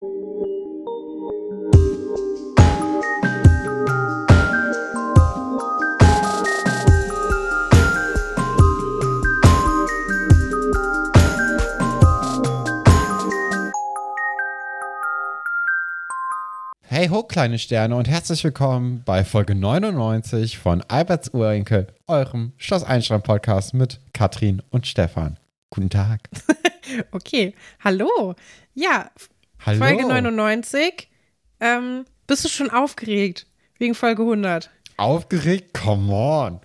Hey ho, kleine Sterne und herzlich willkommen bei Folge 99 von Alberts Urenkel, eurem Schloss Einstein Podcast mit Katrin und Stefan. Guten Tag. okay, hallo. Ja, Hallo. Folge 99. Ähm, bist du schon aufgeregt wegen Folge 100? Aufgeregt? Come on.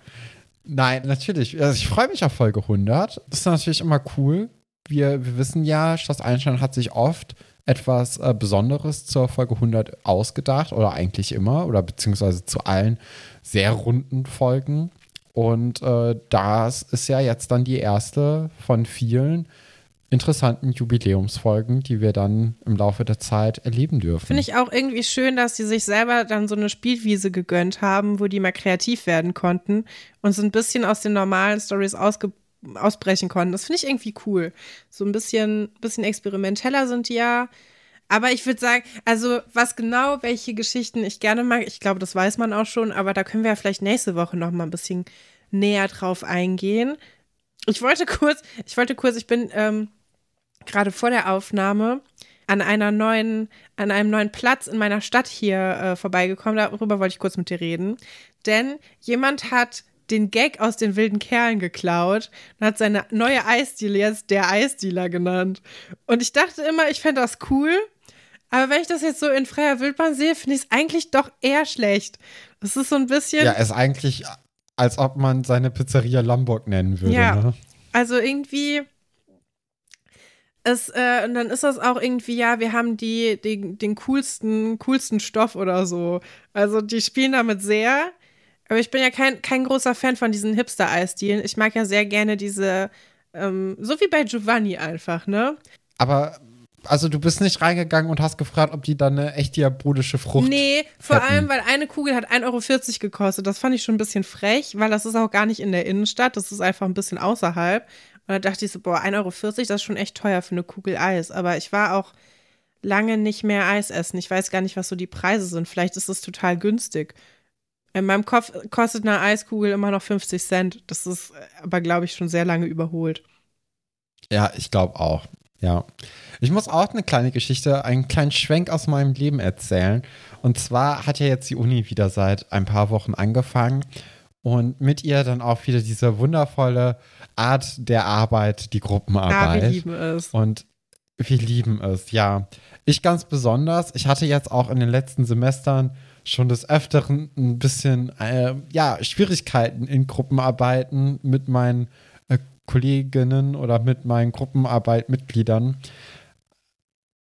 Nein, natürlich. Also ich freue mich auf Folge 100. Das ist natürlich immer cool. Wir, wir wissen ja, Schloss Einstein hat sich oft etwas äh, Besonderes zur Folge 100 ausgedacht oder eigentlich immer oder beziehungsweise zu allen sehr runden Folgen. Und äh, das ist ja jetzt dann die erste von vielen interessanten Jubiläumsfolgen, die wir dann im Laufe der Zeit erleben dürfen. Finde ich auch irgendwie schön, dass sie sich selber dann so eine Spielwiese gegönnt haben, wo die mal kreativ werden konnten und so ein bisschen aus den normalen Stories ausbrechen konnten. Das finde ich irgendwie cool. So ein bisschen, bisschen experimenteller sind die ja. Aber ich würde sagen, also was genau, welche Geschichten ich gerne mag, ich glaube, das weiß man auch schon, aber da können wir ja vielleicht nächste Woche noch mal ein bisschen näher drauf eingehen. Ich wollte kurz, ich wollte kurz, ich bin ähm, gerade vor der Aufnahme an einer neuen, an einem neuen Platz in meiner Stadt hier äh, vorbeigekommen. Darüber wollte ich kurz mit dir reden. Denn jemand hat den Gag aus den wilden Kerlen geklaut und hat seine neue Eisdiele jetzt der Eisdealer genannt. Und ich dachte immer, ich fände das cool. Aber wenn ich das jetzt so in freier Wildbahn sehe, finde ich es eigentlich doch eher schlecht. Das ist so ein bisschen. Ja, ist eigentlich, als ob man seine Pizzeria Lombok nennen würde. Ja. Ne? Also irgendwie. Es, äh, und dann ist das auch irgendwie, ja, wir haben die, die, den coolsten, coolsten Stoff oder so. Also die spielen damit sehr. Aber ich bin ja kein, kein großer Fan von diesen Hipster-Eisdielen. Ich mag ja sehr gerne diese, ähm, so wie bei Giovanni einfach, ne? Aber, also du bist nicht reingegangen und hast gefragt, ob die dann eine echt diabolische Frucht Nee, vor hätten. allem, weil eine Kugel hat 1,40 Euro gekostet. Das fand ich schon ein bisschen frech, weil das ist auch gar nicht in der Innenstadt. Das ist einfach ein bisschen außerhalb. Und da dachte ich so, boah, 1,40 Euro, das ist schon echt teuer für eine Kugel Eis. Aber ich war auch lange nicht mehr Eis essen. Ich weiß gar nicht, was so die Preise sind. Vielleicht ist es total günstig. In meinem Kopf kostet eine Eiskugel immer noch 50 Cent. Das ist aber, glaube ich, schon sehr lange überholt. Ja, ich glaube auch. Ja. Ich muss auch eine kleine Geschichte, einen kleinen Schwenk aus meinem Leben erzählen. Und zwar hat ja jetzt die Uni wieder seit ein paar Wochen angefangen und mit ihr dann auch wieder diese wundervolle Art der Arbeit, die Gruppenarbeit. Ja, wir lieben es. Und wir lieben es, ja. Ich ganz besonders. Ich hatte jetzt auch in den letzten Semestern schon des Öfteren ein bisschen, äh, ja, Schwierigkeiten in Gruppenarbeiten mit meinen äh, Kolleginnen oder mit meinen Gruppenarbeitmitgliedern.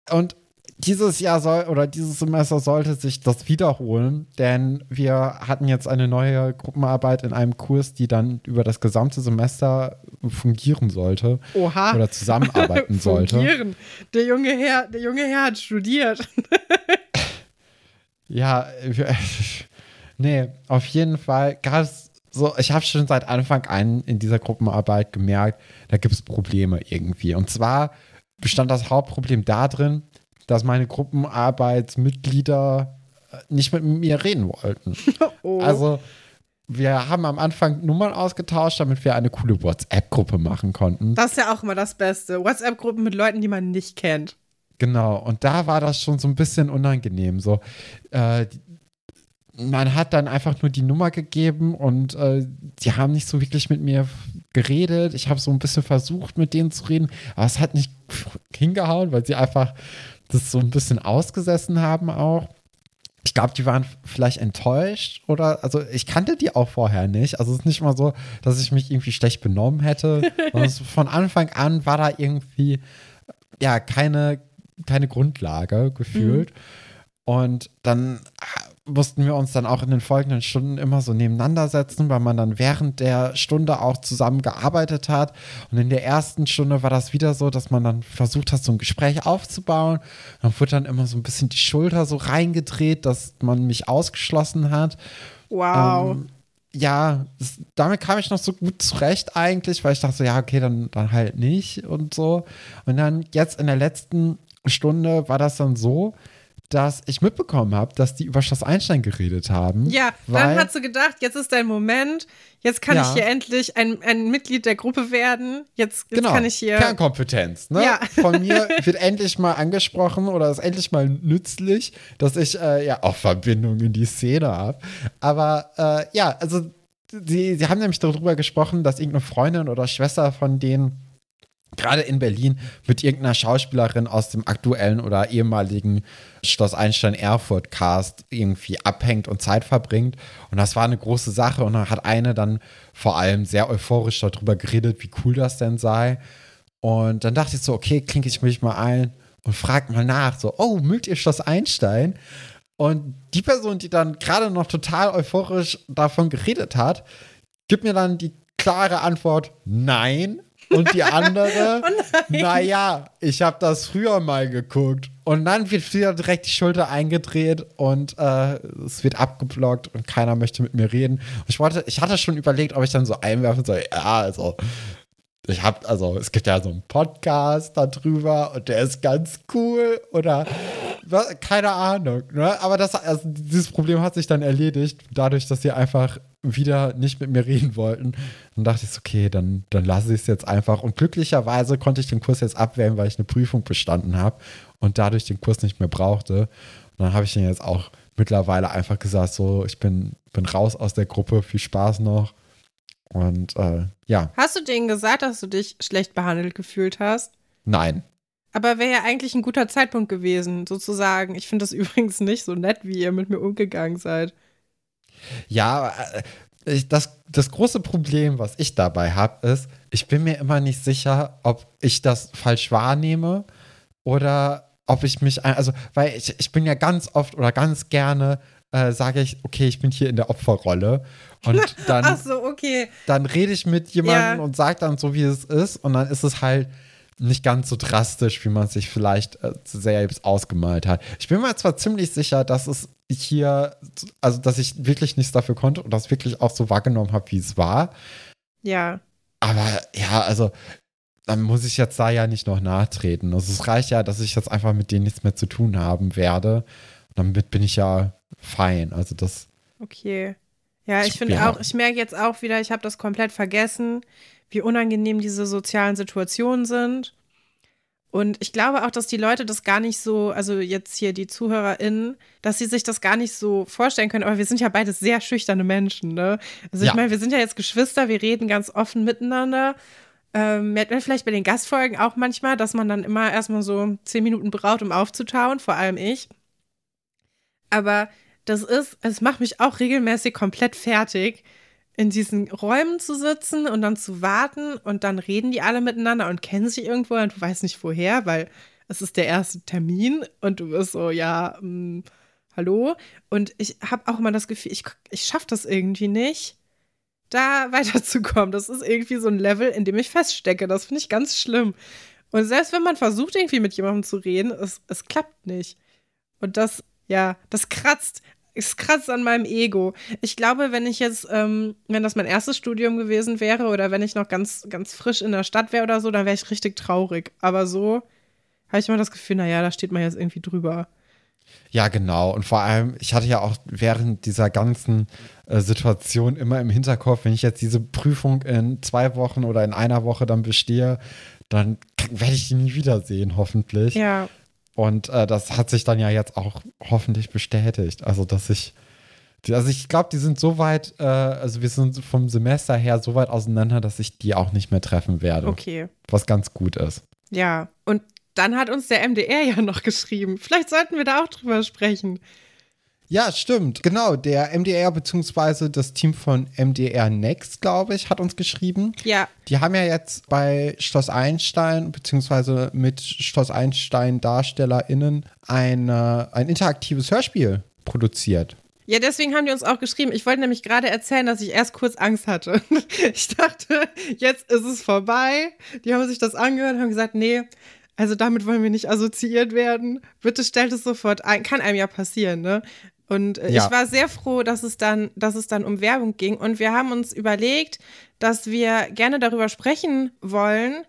Und dieses Jahr soll oder dieses Semester sollte sich das wiederholen, denn wir hatten jetzt eine neue Gruppenarbeit in einem Kurs, die dann über das gesamte Semester fungieren sollte Oha. oder zusammenarbeiten sollte. Fungieren. Der junge Herr, der junge Herr hat studiert. Ja, nee, auf jeden Fall gab es so, ich habe schon seit Anfang an in dieser Gruppenarbeit gemerkt, da gibt es Probleme irgendwie. Und zwar bestand das Hauptproblem darin, dass meine Gruppenarbeitsmitglieder äh, nicht mit mir reden wollten. Oh. Also, wir haben am Anfang Nummern ausgetauscht, damit wir eine coole WhatsApp-Gruppe machen konnten. das ist ja auch immer das Beste. WhatsApp-Gruppen mit Leuten, die man nicht kennt. Genau, und da war das schon so ein bisschen unangenehm. So, äh, man hat dann einfach nur die Nummer gegeben und äh, die haben nicht so wirklich mit mir geredet. Ich habe so ein bisschen versucht, mit denen zu reden, aber es hat nicht hingehauen, weil sie einfach das so ein bisschen ausgesessen haben auch. Ich glaube, die waren vielleicht enttäuscht oder, also ich kannte die auch vorher nicht. Also es ist nicht mal so, dass ich mich irgendwie schlecht benommen hätte. von Anfang an war da irgendwie, ja, keine, keine Grundlage gefühlt. Und dann mussten wir uns dann auch in den folgenden Stunden immer so nebeneinander setzen, weil man dann während der Stunde auch zusammen gearbeitet hat. Und in der ersten Stunde war das wieder so, dass man dann versucht hat, so ein Gespräch aufzubauen. Dann wurde dann immer so ein bisschen die Schulter so reingedreht, dass man mich ausgeschlossen hat. Wow. Ähm, ja, das, damit kam ich noch so gut zurecht eigentlich, weil ich dachte so, ja, okay, dann, dann halt nicht und so. Und dann jetzt in der letzten Stunde war das dann so, dass ich mitbekommen habe, dass die über Schloss Einstein geredet haben. Ja, dann hat sie gedacht, jetzt ist dein Moment, jetzt kann Ja. ich hier endlich ein, ein Mitglied der Gruppe werden. Jetzt, jetzt genau, kann ich hier. Kernkompetenz. Ne? Ja. Von mir wird endlich mal angesprochen oder ist endlich mal nützlich, dass ich äh, ja auch Verbindung in die Szene habe. Aber äh, ja, also sie, sie haben nämlich darüber gesprochen, dass irgendeine Freundin oder Schwester von denen gerade in Berlin mit irgendeiner Schauspielerin aus dem aktuellen oder ehemaligen Schloss Einstein Erfurt Cast irgendwie abhängt und Zeit verbringt. Und das war eine große Sache. Und dann hat eine dann vor allem sehr euphorisch darüber geredet, wie cool das denn sei. Und dann dachte ich so, okay, klinke ich mich mal ein und frag mal nach, so, oh, mögt ihr Schloss Einstein? Und die Person, die dann gerade noch total euphorisch davon geredet hat, gibt mir dann die klare Antwort, nein. Und die andere, naja, ich habe das früher mal geguckt. Und dann wird wieder direkt die Schulter eingedreht und äh, es wird abgeblockt und keiner möchte mit mir reden. Und ich wollte, ich hatte schon überlegt, ob ich dann so einwerfen soll, ja, also ich habe, also es gibt ja so einen Podcast darüber und der ist ganz cool oder keine Ahnung. Ne? Aber das, also dieses Problem hat sich dann erledigt, dadurch, dass sie einfach wieder nicht mit mir reden wollten. Dann dachte ich, okay, dann, dann lasse ich es jetzt einfach. Und glücklicherweise konnte ich den Kurs jetzt abwählen, weil ich eine Prüfung bestanden habe und dadurch den Kurs nicht mehr brauchte. Und dann habe ich den jetzt auch mittlerweile einfach gesagt, so, ich bin, bin raus aus der Gruppe, viel Spaß noch. Und äh, ja, Hast du denen gesagt, dass du dich schlecht behandelt gefühlt hast? nein. Aber wäre ja eigentlich ein guter Zeitpunkt gewesen, sozusagen. Ich finde das übrigens nicht so nett, wie ihr mit mir umgegangen seid. Ja, äh, ich, das, das große Problem, was ich dabei habe, ist, ich bin mir immer nicht sicher, ob ich das falsch wahrnehme oder ob ich mich, also, weil ich, ich bin ja ganz oft oder ganz gerne, äh, sage ich, okay, ich bin hier in der Opferrolle und dann, so, okay. dann rede ich mit jemandem Ja. und sage dann so, wie es ist und dann ist es halt nicht ganz so drastisch, wie man sich vielleicht äh, selbst ausgemalt hat. Ich bin mir zwar ziemlich sicher, dass es hier, also dass ich wirklich nichts dafür konnte und das wirklich auch so wahrgenommen habe, wie es war. Ja. Aber ja, also dann muss ich jetzt da ja nicht noch nachtreten. Also es reicht ja, dass ich jetzt einfach mit denen nichts mehr zu tun haben werde. Und damit bin ich ja fein. Also das, Okay. Ja, ich finde auch, ich merke jetzt auch wieder, ich habe das komplett vergessen, wie unangenehm diese sozialen Situationen sind. Und ich glaube auch, dass die Leute das gar nicht so, also jetzt hier die ZuhörerInnen, dass sie sich das gar nicht so vorstellen können. Aber wir sind ja beide sehr schüchterne Menschen, ne? Also ich Ja. meine, wir sind ja jetzt Geschwister, wir reden ganz offen miteinander. Ähm, merkt man vielleicht bei den Gastfolgen auch manchmal, dass man dann immer erstmal so zehn Minuten braucht, um aufzutauen, vor allem ich. Aber das ist, es macht mich auch regelmäßig komplett fertig, in diesen Räumen zu sitzen und dann zu warten und dann reden die alle miteinander und kennen sich irgendwo und du weißt nicht woher, weil es ist der erste Termin und du bist so, ja, mm, hallo. Und ich habe auch immer das Gefühl, ich, ich schaffe das irgendwie nicht, da weiterzukommen. Das ist irgendwie so ein Level, in dem ich feststecke. Das finde ich ganz schlimm. Und selbst wenn man versucht, irgendwie mit jemandem zu reden, es, es klappt nicht. Und das, ja, das kratzt. Es kratzt an meinem Ego. Ich glaube, wenn ich jetzt, ähm, wenn das mein erstes Studium gewesen wäre oder wenn ich noch ganz, ganz frisch in der Stadt wäre oder so, dann wäre ich richtig traurig. Aber so habe ich immer das Gefühl, naja, da steht man jetzt irgendwie drüber. Ja, genau. Und vor allem, ich hatte ja auch während dieser ganzen äh, Situation immer im Hinterkopf, wenn ich jetzt diese Prüfung in zwei Wochen oder in einer Woche dann bestehe, dann werde ich die nie wiedersehen, hoffentlich. Ja, Und äh, das hat sich dann ja jetzt auch hoffentlich bestätigt. Also, dass ich, also ich glaube, die sind so weit, äh, also wir sind vom Semester her so weit auseinander, dass ich die auch nicht mehr treffen werde. okay. Was ganz gut ist. Ja. Und dann hat uns der MDR ja noch geschrieben. Vielleicht sollten wir da auch drüber sprechen. Ja, stimmt. Genau, der MDR beziehungsweise das Team von MDR Next, glaube ich, hat uns geschrieben. Ja, Die haben ja jetzt bei Schloss Einstein beziehungsweise mit Schloss Einstein DarstellerInnen ein, äh, ein interaktives Hörspiel produziert. Ja, deswegen haben die uns auch geschrieben. Ich wollte nämlich gerade erzählen, dass ich erst kurz Angst hatte. Ich dachte, jetzt ist es vorbei. Die haben sich das angehört und haben gesagt, nee, also damit wollen wir nicht assoziiert werden. Bitte stellt es sofort ein. Kann einem ja passieren, ne? Und äh, Ja. ich war sehr froh, dass es dann, dass es dann um Werbung ging. Und wir haben uns überlegt, dass wir gerne darüber sprechen wollen,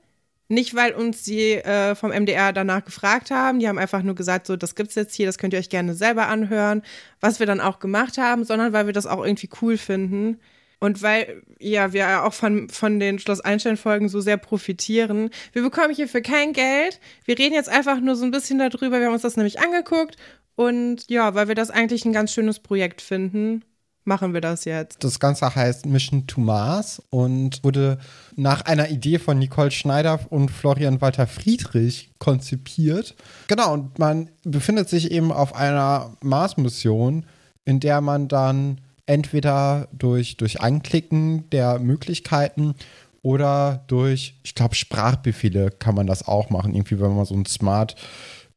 Nicht, weil uns die äh, vom MDR danach gefragt haben. Die haben einfach nur gesagt, so, das gibt's jetzt hier, das könnt ihr euch gerne selber anhören, was wir dann auch gemacht haben, sondern weil wir das auch irgendwie cool finden. Und weil, ja, wir auch von, von den Schloss Einstein-Folgen so sehr profitieren. Wir bekommen hierfür kein Geld. Wir reden jetzt einfach nur so ein bisschen darüber. Wir haben uns das nämlich angeguckt. Und ja, weil wir das eigentlich ein ganz schönes Projekt finden machen wir das jetzt. Das Ganze heißt Mission to Mars und wurde nach einer Idee von Nicole Schneider und Florian Walter Friedrich konzipiert. Genau, und man befindet sich eben auf einer Mars-Mission, in der man dann entweder durch, durch Anklicken der Möglichkeiten oder durch, ich glaube, Sprachbefehle kann man das auch machen, irgendwie, wenn man so einen Smart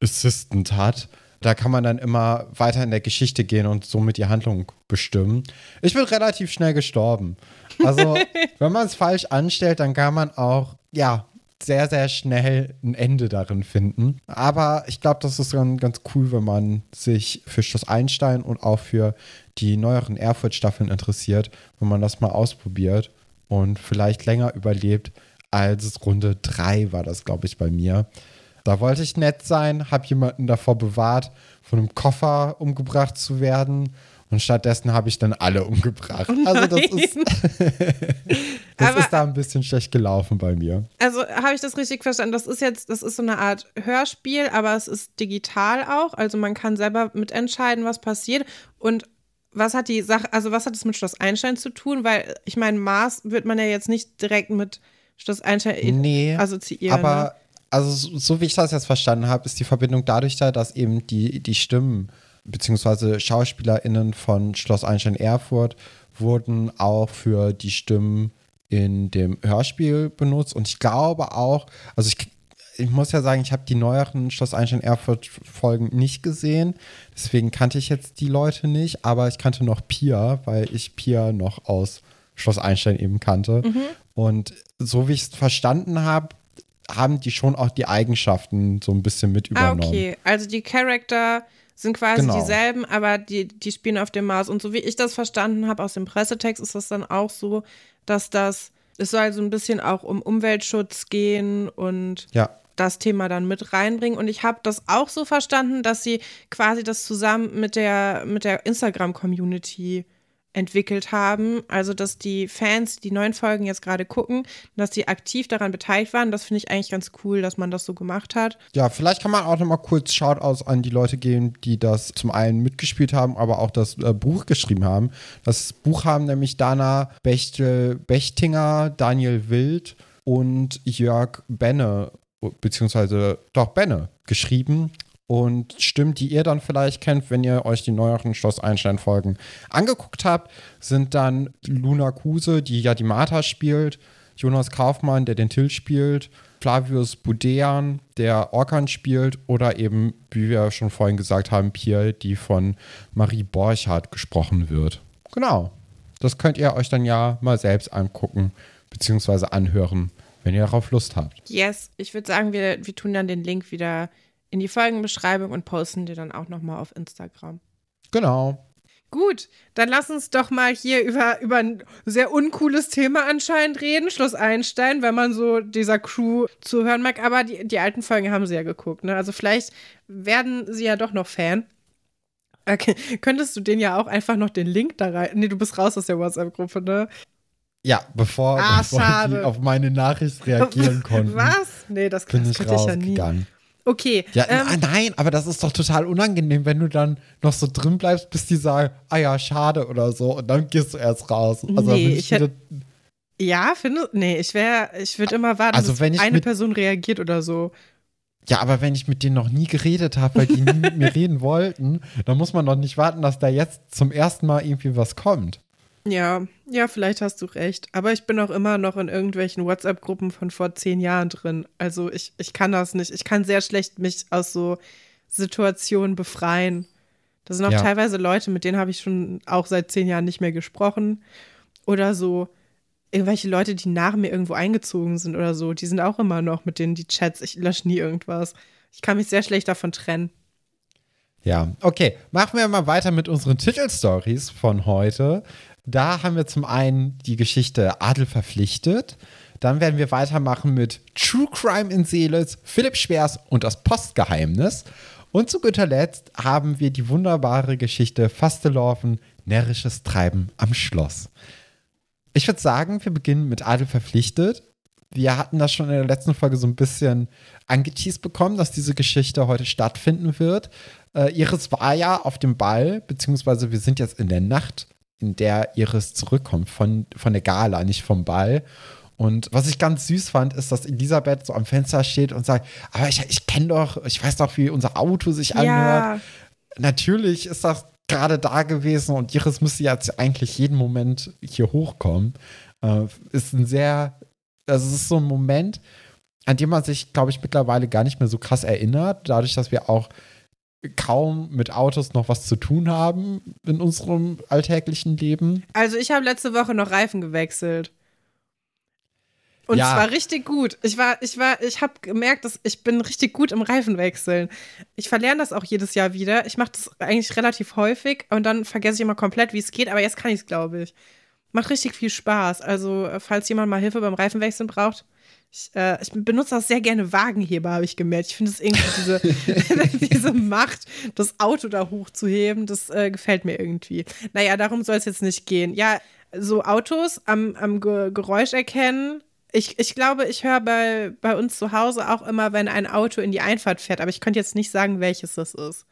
Assistant hat da kann man dann immer weiter in der Geschichte gehen und somit die Handlung bestimmen. Ich bin relativ schnell gestorben. Also, wenn man es falsch anstellt, dann kann man auch, ja, sehr, sehr schnell ein Ende darin finden. Aber ich glaube, das ist dann ganz cool, wenn man sich für Schloss Einstein und auch für die neueren Erfurt-Staffeln interessiert, wenn man das mal ausprobiert und vielleicht länger überlebt als Runde 3 war das, glaube ich, bei mir. Da wollte ich nett sein, habe jemanden davor bewahrt, von einem Koffer umgebracht zu werden. Und stattdessen habe ich dann alle umgebracht. Oh also das ist, das Aber, ist da ein bisschen schlecht gelaufen bei mir. Also habe ich das richtig verstanden? Das ist jetzt, das ist so eine Art Hörspiel, aber es ist digital auch. Also man kann selber mitentscheiden, was passiert. Und was hat die Sache, also was hat es mit Schloss Einstein zu tun? Weil ich meine, Mars wird man ja jetzt nicht direkt mit Schloss Einstein nee, assoziieren. Aber ne? also so wie ich das jetzt verstanden habe, ist die Verbindung dadurch da, dass eben die, die Stimmen beziehungsweise SchauspielerInnen von Schloss Einstein Erfurt wurden auch für die Stimmen in dem Hörspiel benutzt. Und ich glaube auch, also ich, ich muss ja sagen, ich habe die neueren Schloss Einstein Erfurt Folgen nicht gesehen. Deswegen kannte ich jetzt die Leute nicht, aber ich kannte noch Pia, weil ich Pia noch aus Schloss Einstein eben kannte. Mhm. Und so wie ich es verstanden habe, haben die schon auch die Eigenschaften so ein bisschen mit ah, übernommen. Ah, okay. Also die Charakter sind quasi genau. dieselben, aber die, die spielen auf dem Mars. Und so wie ich das verstanden habe aus dem Pressetext, ist das dann auch so, dass das, es soll so ein bisschen auch um Umweltschutz gehen und ja. das Thema dann mit reinbringen. Und ich habe das auch so verstanden, dass sie quasi das zusammen mit der, mit der Instagram-Community entwickelt haben. Also, dass die Fans die neuen Folgen jetzt gerade gucken, dass die aktiv daran beteiligt waren. Das finde ich eigentlich ganz cool, dass man das so gemacht hat. Ja, vielleicht kann man auch noch mal kurz Shoutouts an die Leute geben, die das zum einen mitgespielt haben, aber auch das äh, Buch geschrieben haben. Das Buch haben nämlich Dana Bechtel, Bechtinger, Daniel Wild und Jörg Benne, beziehungsweise doch Benne, geschrieben und Stimmen, die ihr dann vielleicht kennt, wenn ihr euch die neueren Schloss Einstein-Folgen angeguckt habt, sind dann Luna Kuse, die ja die Martha spielt, Jonas Kaufmann, der den Till spielt, Flavius Budean, der Orkan spielt, oder eben, wie wir schon vorhin gesagt haben, Pierre, die von Marie Borchardt gesprochen wird. Genau. Das könnt ihr euch dann ja mal selbst angucken, beziehungsweise anhören, wenn ihr darauf Lust habt. Yes, ich würde sagen, wir, wir tun dann den Link wieder in die Folgenbeschreibung und posten die dann auch nochmal auf Instagram. Genau. Gut, dann lass uns doch mal hier über, über ein sehr uncooles Thema anscheinend reden, Schloss Einstein, wenn man so dieser Crew zuhören mag. Aber die, die alten Folgen haben sie ja geguckt, ne? Also vielleicht werden sie ja doch noch Fan. Okay. Könntest du den ja auch einfach noch den Link da rein. Nee, du bist raus aus der WhatsApp-Gruppe, ne? Ja, bevor, ah, bevor die auf meine Nachricht reagieren konnten. Was? Nee, das, das könnte ich ja nie. Okay. Ja, ähm, nein, aber das ist doch total unangenehm, wenn du dann noch so drin bleibst, bis die sagen, ah ja, schade oder so, und dann gehst du erst raus. Also nee, ich hätte. Ja, finde. Nee, ich wäre, ich würde immer warten, also, bis eine Person reagiert oder so. Ja, aber wenn ich mit denen noch nie geredet habe, weil die nie mit mir reden wollten, dann muss man doch nicht warten, dass da jetzt zum ersten Mal irgendwie was kommt. Ja, ja, vielleicht hast du recht. Aber ich bin auch immer noch in irgendwelchen WhatsApp-Gruppen von vor zehn Jahren drin. Also ich, ich kann das nicht. Ich kann sehr schlecht mich aus so Situationen befreien. Da sind auch ja. teilweise Leute, mit denen habe ich schon auch seit zehn Jahren nicht mehr gesprochen. Oder so irgendwelche Leute, die nach mir irgendwo eingezogen sind oder so. Die sind auch immer noch mit denen die Chats. Ich lösche nie irgendwas. Ich kann mich sehr schlecht davon trennen. Ja, okay. Machen wir mal weiter mit unseren Titelstories von heute. Da haben wir zum einen die Geschichte Adel verpflichtet. Dann werden wir weitermachen mit True Crime in Seelitz, Philipp Schwers und das Postgeheimnis. Und zu guter Letzt haben wir die wunderbare Geschichte Fastelorfen, närrisches Treiben am Schloss. Ich würde sagen, wir beginnen mit Adel verpflichtet. Wir hatten das schon in der letzten Folge so ein bisschen angeteased bekommen, dass diese Geschichte heute stattfinden wird. Äh, Iris war ja auf dem Ball, beziehungsweise wir sind jetzt in der Nacht, in der Iris zurückkommt von, von der Gala, nicht vom Ball. Und was ich ganz süß fand, ist, dass Elisabeth so am Fenster steht und sagt, aber ich, ich kenne doch, ich weiß doch, wie unser Auto sich anhört. Ja. Natürlich ist das gerade da gewesen und Iris müsste jetzt eigentlich jeden Moment hier hochkommen. Äh, ist ein sehr, also es ist so ein Moment, an dem man sich, glaube ich, mittlerweile gar nicht mehr so krass erinnert, dadurch, dass wir auch kaum mit Autos noch was zu tun haben in unserem alltäglichen Leben. Also ich habe letzte Woche noch Reifen gewechselt. Und ja. zwar richtig gut. Ich war, ich war, ich habe gemerkt, dass ich bin richtig gut im Reifenwechseln. Ich verlerne das auch jedes Jahr wieder. Ich mache das eigentlich relativ häufig und dann vergesse ich immer komplett, wie es geht. Aber jetzt kann ich es, glaube ich. Macht richtig viel Spaß. Also falls jemand mal Hilfe beim Reifenwechseln braucht, ich, äh, ich, benutze auch sehr gerne Wagenheber, habe ich gemerkt. Ich finde es irgendwie diese, diese Macht, das Auto da hochzuheben, das äh, gefällt mir irgendwie. Naja, darum soll es jetzt nicht gehen. Ja, so Autos am, am Geräusch erkennen. Ich, ich glaube, ich höre bei, bei uns zu Hause auch immer, wenn ein Auto in die Einfahrt fährt, aber ich könnte jetzt nicht sagen, welches das ist.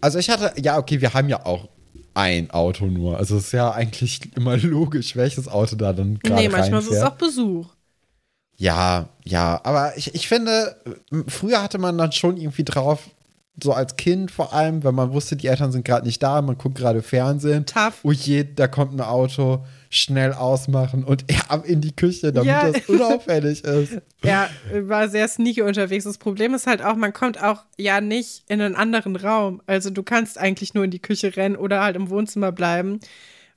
Also ich hatte, ja, okay, wir haben ja auch ein Auto nur. Also es ist ja eigentlich immer logisch, welches Auto da dann gerade Nee, manchmal reinfährt. ist es auch Besuch. Ja, ja, aber ich, ich finde, früher hatte man dann schon irgendwie drauf, so als Kind vor allem, wenn man wusste, die Eltern sind gerade nicht da, man guckt gerade Fernsehen. Tough. Oh je, da kommt ein Auto, schnell ausmachen und ab in die Küche, damit ja. das unauffällig ist. Ja, war sehr sneaky unterwegs. Das Problem ist halt auch, man kommt auch ja nicht in einen anderen Raum. Also du kannst eigentlich nur in die Küche rennen oder halt im Wohnzimmer bleiben.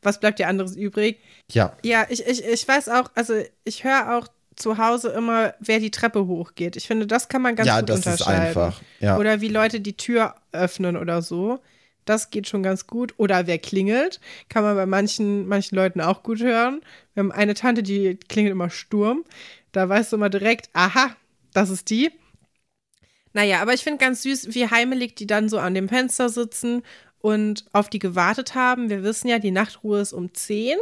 Was bleibt dir anderes übrig? Ja. Ja, ich, ich, ich weiß auch, also ich höre auch zu Hause immer, wer die Treppe hochgeht. Ich finde, das kann man ganz ja, gut unterscheiden. Ja, das ist einfach. Ja. Oder wie Leute die Tür öffnen oder so. Das geht schon ganz gut. Oder wer klingelt, kann man bei manchen, manchen Leuten auch gut hören. Wir haben eine Tante, die klingelt immer Sturm. Da weißt du immer direkt, aha, das ist die. Naja, aber ich finde ganz süß, wie heimelig die dann so an dem Fenster sitzen und auf die gewartet haben. Wir wissen ja, die Nachtruhe ist um 10.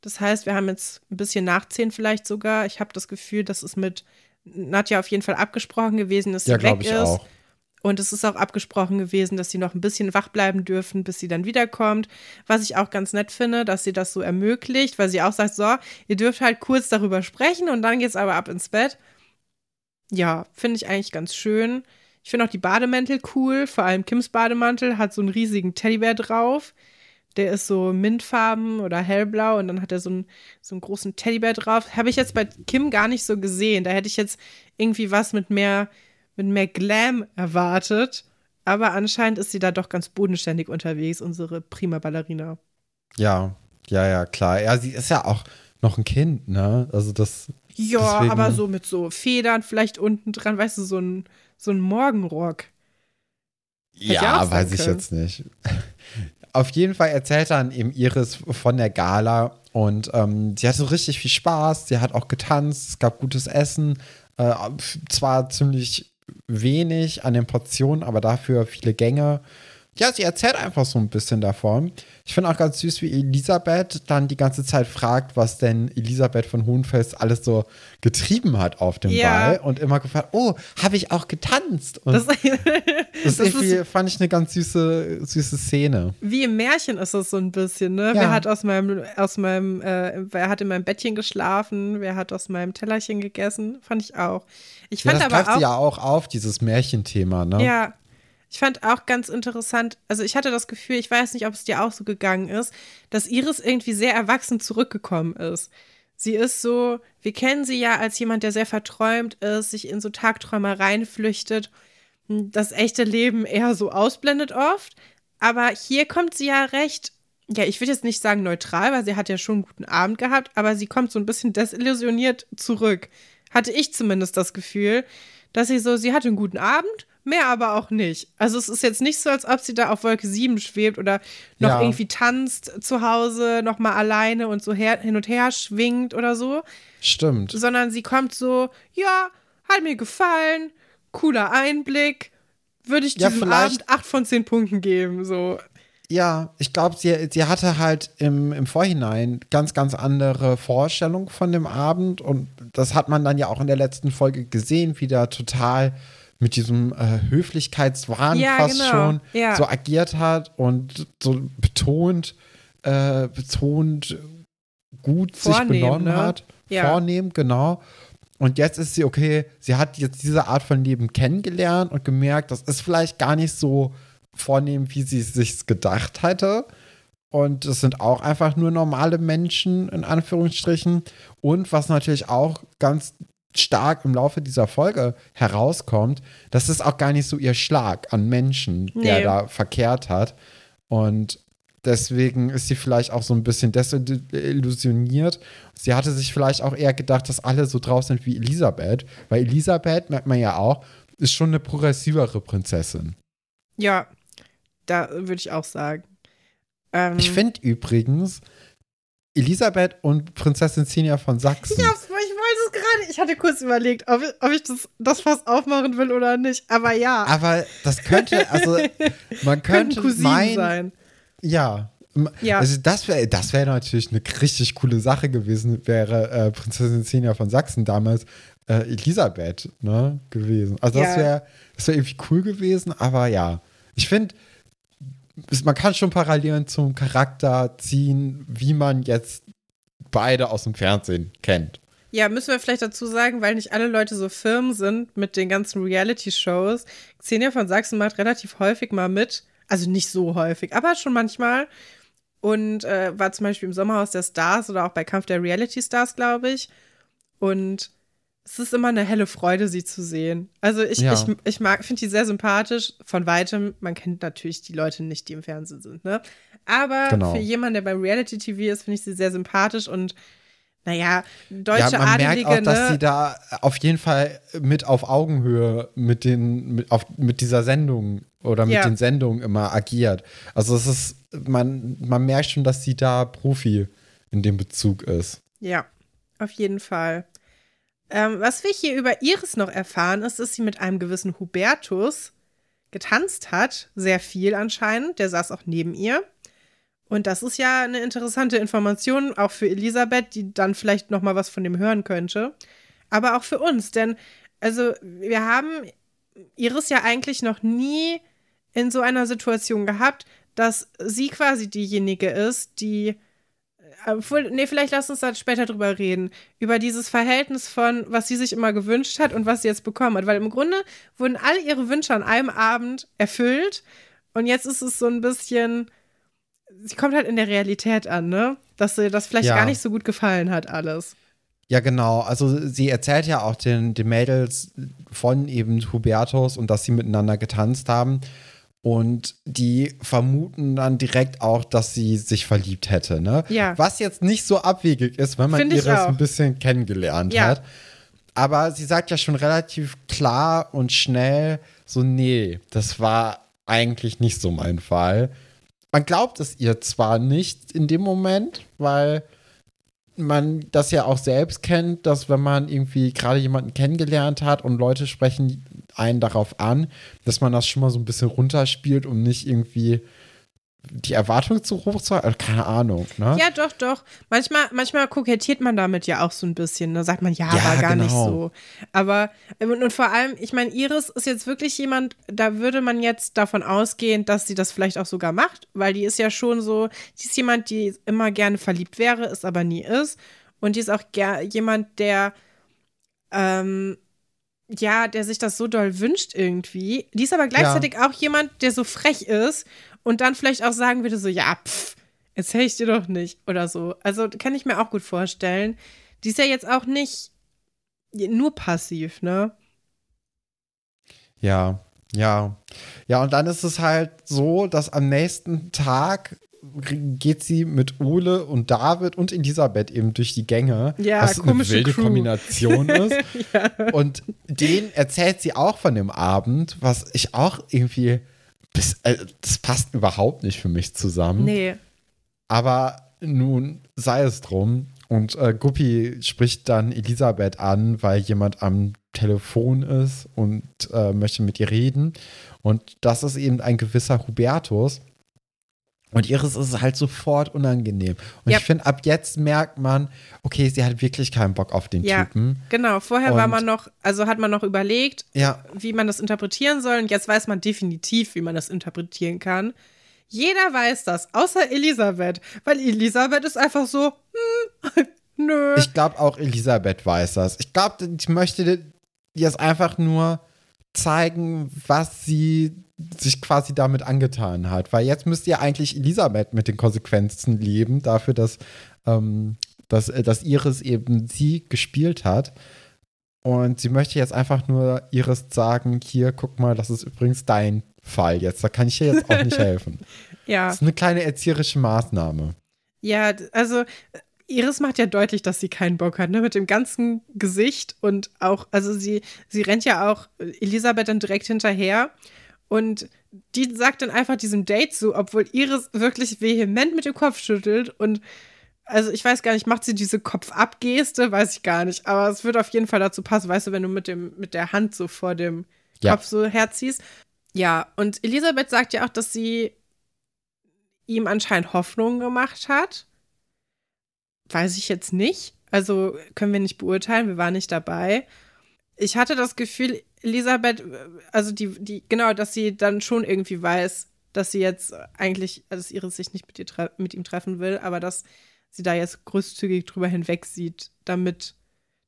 Das heißt, wir haben jetzt ein bisschen nach 10 vielleicht sogar. Ich habe das Gefühl, das ist mit Nadja auf jeden Fall abgesprochen gewesen, dass sie ja, weg ist. Auch. Und es ist auch abgesprochen gewesen, dass sie noch ein bisschen wach bleiben dürfen, bis sie dann wiederkommt. Was ich auch ganz nett finde, dass sie das so ermöglicht, weil sie auch sagt: So, ihr dürft halt kurz darüber sprechen und dann geht's aber ab ins Bett. Ja, finde ich eigentlich ganz schön. Ich finde auch die Bademäntel cool. Vor allem Kims Bademantel hat so einen riesigen Teddybär drauf. Der ist so mintfarben oder hellblau und dann hat er so einen, so einen großen Teddybär drauf. Habe ich jetzt bei Kim gar nicht so gesehen. Da hätte ich jetzt irgendwie was mit mehr, mit mehr Glam erwartet. Aber anscheinend ist sie da doch ganz bodenständig unterwegs, unsere prima Ballerina. Ja, ja, ja, klar. Ja, sie ist ja auch noch ein Kind, ne? Also das. Ja, deswegen... aber so mit so Federn vielleicht unten dran, weißt du, so ein, so ein Morgenrock. ja, weiß ich jetzt nicht. Auf jeden Fall erzählt dann eben Iris von der Gala und ähm, sie hatte richtig viel Spaß. Sie hat auch getanzt, es gab gutes Essen. Äh, zwar ziemlich wenig an den Portionen, aber dafür viele Gänge ja, sie erzählt einfach so ein bisschen davon. Ich finde auch ganz süß, wie Elisabeth dann die ganze Zeit fragt, was denn Elisabeth von Hohenfels alles so getrieben hat auf dem ja. Ball und immer gefragt, oh, habe ich auch getanzt? Und das, das, das ist, fand ich eine ganz süße, süße Szene. Wie im Märchen ist es so ein bisschen, ne? Ja. Wer hat aus meinem, aus meinem, äh, wer hat in meinem Bettchen geschlafen, wer hat aus meinem Tellerchen gegessen? Fand ich auch. Ich fand ja, das aber auch, sie ja auch auf, dieses Märchenthema, ne? Ja, ich fand auch ganz interessant, also ich hatte das Gefühl, ich weiß nicht, ob es dir auch so gegangen ist, dass Iris irgendwie sehr erwachsen zurückgekommen ist. Sie ist so, wir kennen sie ja als jemand, der sehr verträumt ist, sich in so Tagträumereien flüchtet, das echte Leben eher so ausblendet oft. Aber hier kommt sie ja recht, ja, ich würde jetzt nicht sagen neutral, weil sie hat ja schon einen guten Abend gehabt, aber sie kommt so ein bisschen desillusioniert zurück. Hatte ich zumindest das Gefühl, dass sie so, sie hatte einen guten Abend, mehr aber auch nicht. Also es ist jetzt nicht so, als ob sie da auf Wolke 7 schwebt oder noch Ja. irgendwie tanzt zu Hause, noch mal alleine und so her, hin und her schwingt oder so, Stimmt. sondern sie kommt so, ja, hat mir gefallen, cooler Einblick, würde ich Ja, diesem Abend 8 von 10 Punkten geben, so. Ja, ich glaube, sie, sie hatte halt im, im Vorhinein ganz, ganz andere Vorstellungen von dem Abend und das hat man dann ja auch in der letzten Folge gesehen, wie der total mit diesem äh, Höflichkeitswahn Ja, fast genau. schon Ja. so agiert hat und so betont, äh, betont gut sich Vornehm, benommen ne? hat. Ja. Vornehm, genau. Und jetzt ist sie, okay, sie hat jetzt diese Art von Leben kennengelernt und gemerkt, das ist vielleicht gar nicht so vornehm, wie sie es sich gedacht hätte. Und es sind auch einfach nur normale Menschen, in Anführungsstrichen. Und was natürlich auch ganz stark im Laufe dieser Folge herauskommt, das ist auch gar nicht so ihr Schlag an Menschen, der Nee. da verkehrt hat. Und deswegen ist sie vielleicht auch so ein bisschen desillusioniert. Sie hatte sich vielleicht auch eher gedacht, dass alle so drauf sind wie Elisabeth, weil Elisabeth, merkt man ja auch, ist schon eine progressivere Prinzessin. Ja, da würde ich auch sagen. Ähm, Ich finde übrigens, Elisabeth und Prinzessin Xenia von Sachsen. Ich, hab's, ich wollte es gerade. Ich hatte kurz überlegt, ob, ich- ob ich das, das Fass aufmachen will oder nicht. Aber ja, Aber das könnte, also man könnte Cousinen meinen, sein. ja, Ja. also das wäre das wäre natürlich eine richtig coole Sache gewesen, wäre äh, Prinzessin Xenia von Sachsen damals äh, Elisabeth ne, gewesen. Also das Ja. wäre das wäre irgendwie cool gewesen, aber ja, ich finde man kann schon Parallelen zum Charakter ziehen, wie man jetzt beide aus dem Fernsehen kennt. Ja, müssen wir vielleicht dazu sagen, weil nicht alle Leute so firm sind mit den ganzen Reality-Shows. Xenia von Sachsen macht relativ häufig mal mit. Also nicht so häufig, aber schon manchmal. Und äh, war zum Beispiel im Sommerhaus der Stars oder auch bei Kampf der Reality Stars, glaube ich. Und es ist immer eine helle Freude, sie zu sehen. Also ich, Ja. ich, ich mag, finde die sehr sympathisch. Von weitem, man kennt natürlich die Leute nicht, die im Fernsehen sind, ne? Aber Genau. für jemanden, der beim Reality-TV ist, finde ich sie sehr sympathisch und naja, deutsche ja, man Adelige, merkt auch, dass ne? sie da auf jeden Fall mit auf Augenhöhe mit den mit, auf, mit dieser Sendung oder mit Ja. den Sendungen immer agiert. Also es ist man man merkt schon, dass sie da Profi in dem Bezug ist. Ja, auf jeden Fall. Ähm, was wir hier über Iris noch erfahren, ist, dass sie mit einem gewissen Hubertus getanzt hat. Sehr viel anscheinend. Der saß auch neben ihr. Und das ist ja eine interessante Information, auch für Elisabeth, die dann vielleicht noch mal was von dem hören könnte. Aber auch für uns, denn also wir haben Iris ja eigentlich noch nie in so einer Situation gehabt, dass sie quasi diejenige ist, die obwohl, nee, vielleicht lass uns da später drüber reden. Über dieses Verhältnis von, was sie sich immer gewünscht hat und was sie jetzt bekommen hat. Weil im Grunde wurden alle ihre Wünsche an einem Abend erfüllt. Und jetzt ist es so ein bisschen, sie kommt halt in der Realität an, ne? Dass sie das vielleicht Ja. gar nicht so gut gefallen hat, alles. Ja, genau. Also sie erzählt ja auch den, den Mädels von eben Hubertus und dass sie miteinander getanzt haben. Und die vermuten dann direkt auch, dass sie sich verliebt hätte, ne? Ja. Was jetzt nicht so abwegig ist, wenn man Find Iris auch. ein bisschen kennengelernt Ja. hat. Aber sie sagt ja schon relativ klar und schnell so, nee, das war eigentlich nicht so mein Fall. Man glaubt es ihr zwar nicht in dem Moment, weil man das ja auch selbst kennt, dass wenn man irgendwie gerade jemanden kennengelernt hat und Leute sprechen einen darauf an, dass man das schon mal so ein bisschen runterspielt, um nicht irgendwie die Erwartung zu hoch zu halten. Keine Ahnung, ne? Ja, doch, doch. Manchmal, manchmal kokettiert man damit ja auch so ein bisschen. Da sagt man, ja, Ja, war gar genau. nicht so. Aber, ähm, und, und vor allem, ich meine, Iris ist jetzt wirklich jemand, da würde man jetzt davon ausgehen, dass sie das vielleicht auch sogar macht, weil die ist ja schon so, die ist jemand, die immer gerne verliebt wäre, es aber nie ist. Und die ist auch jemand, der, ähm, ja, der sich das so doll wünscht irgendwie. Die ist aber gleichzeitig auch jemand, der so frech ist und dann vielleicht auch sagen würde, so, ja, pff, erzähl ich dir doch nicht oder so. Also kann ich mir auch gut vorstellen. Die ist ja jetzt auch nicht nur passiv, ne? Ja, Ja. Ja, und dann ist es halt so, dass am nächsten Tag geht sie mit Ole und David und Elisabeth eben durch die Gänge. Ja, was eine wilde Crew. Kombination ist. ja. Und denen erzählt sie auch von dem Abend, was ich auch irgendwie. Das, äh, das passt überhaupt nicht für mich zusammen. Nee. Aber nun sei es drum. Und äh, Guppi spricht dann Elisabeth an, weil jemand am Telefon ist und äh, möchte mit ihr reden. Und das ist eben ein gewisser Hubertus. Und ihres ist es halt sofort unangenehm. Und Ja. ich finde, ab jetzt merkt man, okay, sie hat wirklich keinen Bock auf den Ja. Typen. Genau, vorher war Und- man noch, also hat man noch überlegt, Ja, wie man das interpretieren soll. Und jetzt weiß man definitiv, wie man das interpretieren kann. Jeder weiß das, außer Elisabeth. Weil Elisabeth ist einfach so, hm, nö. Ich glaube auch Elisabeth weiß das. Ich glaube, ich möchte dir jetzt einfach nur zeigen, was sie sich quasi damit angetan hat. Weil jetzt müsste ja eigentlich Elisabeth mit den Konsequenzen leben, dafür, dass, ähm, dass, äh, dass Iris eben sie gespielt hat. Und sie möchte jetzt einfach nur Iris sagen, hier, guck mal, das ist übrigens dein Fall jetzt. Da kann ich dir jetzt auch nicht helfen. ja, Das ist eine kleine erzieherische Maßnahme. ja, also äh, Iris macht ja deutlich, dass sie keinen Bock hat, ne? Mit dem ganzen Gesicht und auch, also sie, sie rennt ja auch Elisabeth dann direkt hinterher und die sagt dann einfach diesem Date zu, obwohl Iris wirklich vehement mit dem Kopf schüttelt und also ich weiß gar nicht, macht sie diese Kopf-ab-Geste? Weiß ich gar nicht. Aber es wird auf jeden Fall dazu passen, weißt du, wenn du mit, dem, mit der Hand so vor dem Ja. Kopf so herziehst. Ja, und Elisabeth sagt ja auch, dass sie ihm anscheinend Hoffnungen gemacht hat. Weiß ich jetzt nicht. Also können wir nicht beurteilen, wir waren nicht dabei. Ich hatte das Gefühl, Elisabeth, äh, also die, die, genau, dass sie dann schon irgendwie weiß, dass sie jetzt eigentlich, dass Iris sich nicht mit, ihr mit ihm treffen will, aber dass sie da jetzt großzügig drüber hinweg sieht, damit,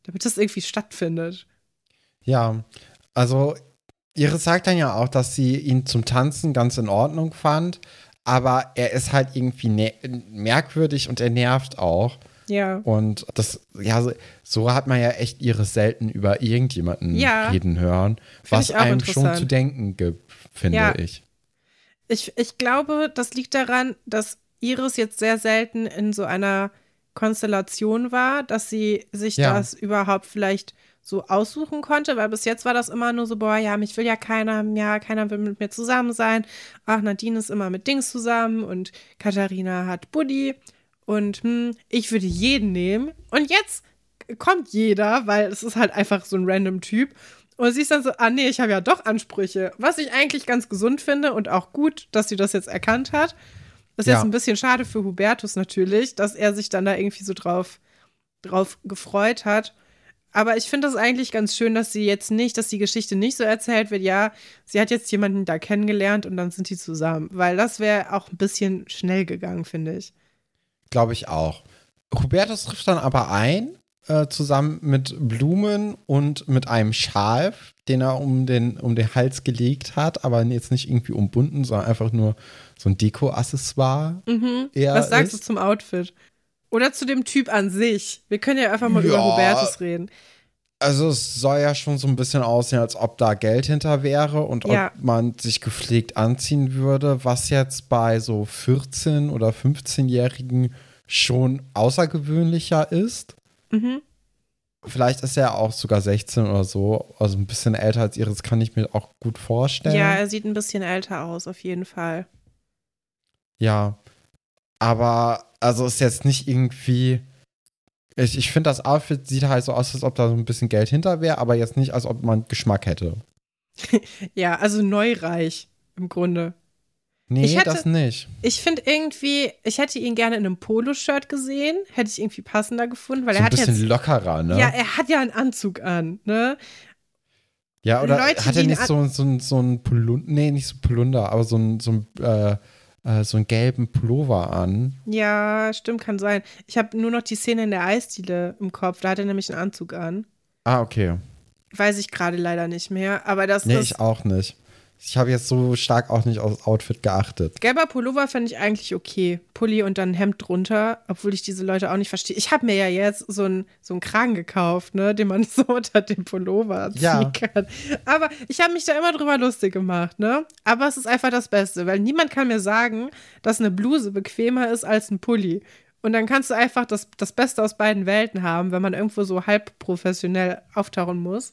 damit das irgendwie stattfindet. Ja, also Iris sagt dann ja auch, dass sie ihn zum Tanzen ganz in Ordnung fand, aber er ist halt irgendwie ne- merkwürdig und er nervt auch. Ja. Und das, ja, so, hat man ja echt Iris selten über irgendjemanden Ja. reden hören, was einem schon zu denken gibt, finde Ja. ich. Ich, ich glaube, das liegt daran, dass Iris jetzt sehr selten in so einer Konstellation war, dass sie sich Ja. das überhaupt vielleicht so aussuchen konnte, weil bis jetzt war das immer nur so, boah, ja, mich will ja keiner, ja, keiner will mit mir zusammen sein. Ach, Nadine ist immer mit Dings zusammen und Katharina hat Buddy und hm, ich würde jeden nehmen. Und jetzt kommt jeder, weil es ist halt einfach so ein random Typ. Und sie ist dann so, ah nee, ich habe ja doch Ansprüche. Was ich eigentlich ganz gesund finde und auch gut, dass sie das jetzt erkannt hat. Das ist Ja. jetzt ein bisschen schade für Hubertus natürlich, dass er sich dann da irgendwie so drauf, drauf gefreut hat. Aber ich finde das eigentlich ganz schön, dass sie jetzt nicht, dass die Geschichte nicht so erzählt wird, ja, sie hat jetzt jemanden da kennengelernt und dann sind die zusammen. Weil das wäre auch ein bisschen schnell gegangen, finde ich. Glaube ich auch. Hubertus trifft dann aber ein, äh, zusammen mit Blumen und mit einem Schal, den er um den, um den Hals gelegt hat, aber jetzt nicht irgendwie umbunden, sondern einfach nur so ein Deko-Accessoire. Mhm. Was sagst ist. du zum Outfit? Oder zu dem Typ an sich? Wir können ja einfach mal Ja. über Hubertus reden. Also es soll ja schon so ein bisschen aussehen, als ob da Geld hinter wäre und Ja. ob man sich gepflegt anziehen würde, was jetzt bei so 14- oder 15-Jährigen schon außergewöhnlicher ist. Mhm. Vielleicht ist er auch sogar 16 oder so, also ein bisschen älter als ihres, kann ich mir auch gut vorstellen. Ja, er sieht ein bisschen älter aus, auf jeden Fall. Ja. Aber, also ist jetzt nicht irgendwie. Ich, ich finde, das Outfit sieht halt so aus, als ob da so ein bisschen Geld hinter wäre, aber jetzt nicht, als ob man Geschmack hätte. Ja, also neureich im Grunde. Nee, Ich hätte- das nicht. Ich finde irgendwie, ich hätte ihn gerne in einem Poloshirt gesehen, hätte ich irgendwie passender gefunden, weil so er ein hat bisschen jetzt. lockerer, ne? Ja, er hat ja einen Anzug an, ne? Ja, oder Leute, hat er nicht so, so, ein- so ein Polunder, nee, nicht so Polunder, aber so ein, so ein, äh, äh, so einen gelben Pullover an. Ja, stimmt, kann sein. Ich habe nur noch die Szene in der Eisdiele im Kopf, da hat er nämlich einen Anzug an. Ah, okay. Weiß ich gerade leider nicht mehr, aber das Nee, ist. ich auch nicht. Ich habe jetzt so stark auch nicht aufs Outfit geachtet. Gelber Pullover finde ich eigentlich okay. Pulli und dann Hemd drunter, obwohl ich diese Leute auch nicht verstehe. Ich habe mir ja jetzt so einen so einen Kragen gekauft, ne, den man so unter dem Pullover ziehen Ja. kann. Aber ich habe mich da immer drüber lustig gemacht, ne? Aber es ist einfach das Beste, weil niemand kann mir sagen, dass eine Bluse bequemer ist als ein Pulli. Und dann kannst du einfach das, das Beste aus beiden Welten haben, wenn man irgendwo so halb professionell auftauchen muss.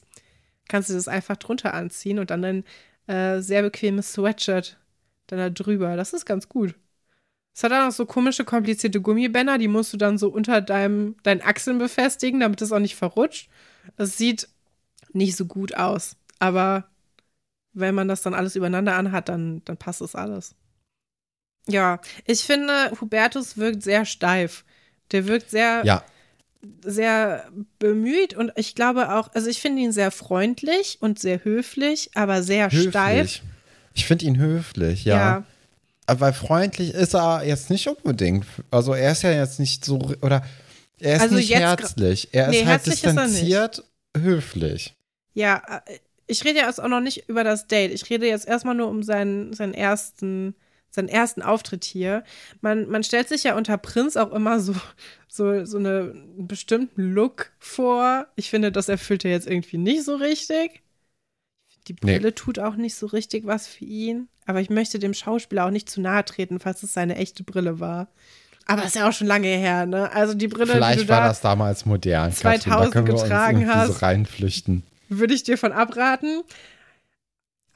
Kannst du das einfach drunter anziehen und dann ein äh, sehr bequemes Sweatshirt dann da drüber. Das ist ganz gut. Es hat auch so komische, komplizierte Gummibänder, die musst du dann so unter deinem, deinen Achseln befestigen, damit es auch nicht verrutscht. Es sieht nicht so gut aus, aber wenn man das dann alles übereinander anhat, dann, dann passt es alles. Ja, ich finde, Hubertus wirkt sehr steif. Der wirkt sehr, Ja, sehr bemüht und ich glaube auch, also ich finde ihn sehr freundlich und sehr höflich, aber sehr steif. höflich. Ich finde ihn höflich, ja. Ja. Aber freundlich ist er jetzt nicht unbedingt. Also er ist ja jetzt nicht so, oder er ist Also nicht herzlich. Er Nee, ist halt herzlich ist nicht. distanziert, höflich. Ja, äh, ich rede ja jetzt auch noch nicht über das Date. Ich rede jetzt erstmal nur um seinen, seinen ersten, seinen ersten Auftritt hier. Man, man stellt sich ja unter Prinz auch immer so, so, so eine, einen bestimmten Look vor. Ich finde, das erfüllt er jetzt irgendwie nicht so richtig. Die Nee. Brille tut auch nicht so richtig was für ihn. Aber ich möchte dem Schauspieler auch nicht zu nahe treten, falls es seine echte Brille war. Aber ist ja auch schon lange her, ne? Also die Brille, die Vielleicht du war da das damals modern. Katrin. 2000 da können wir uns getragen irgendwie so hast. reinflüchten. würde ich dir von abraten.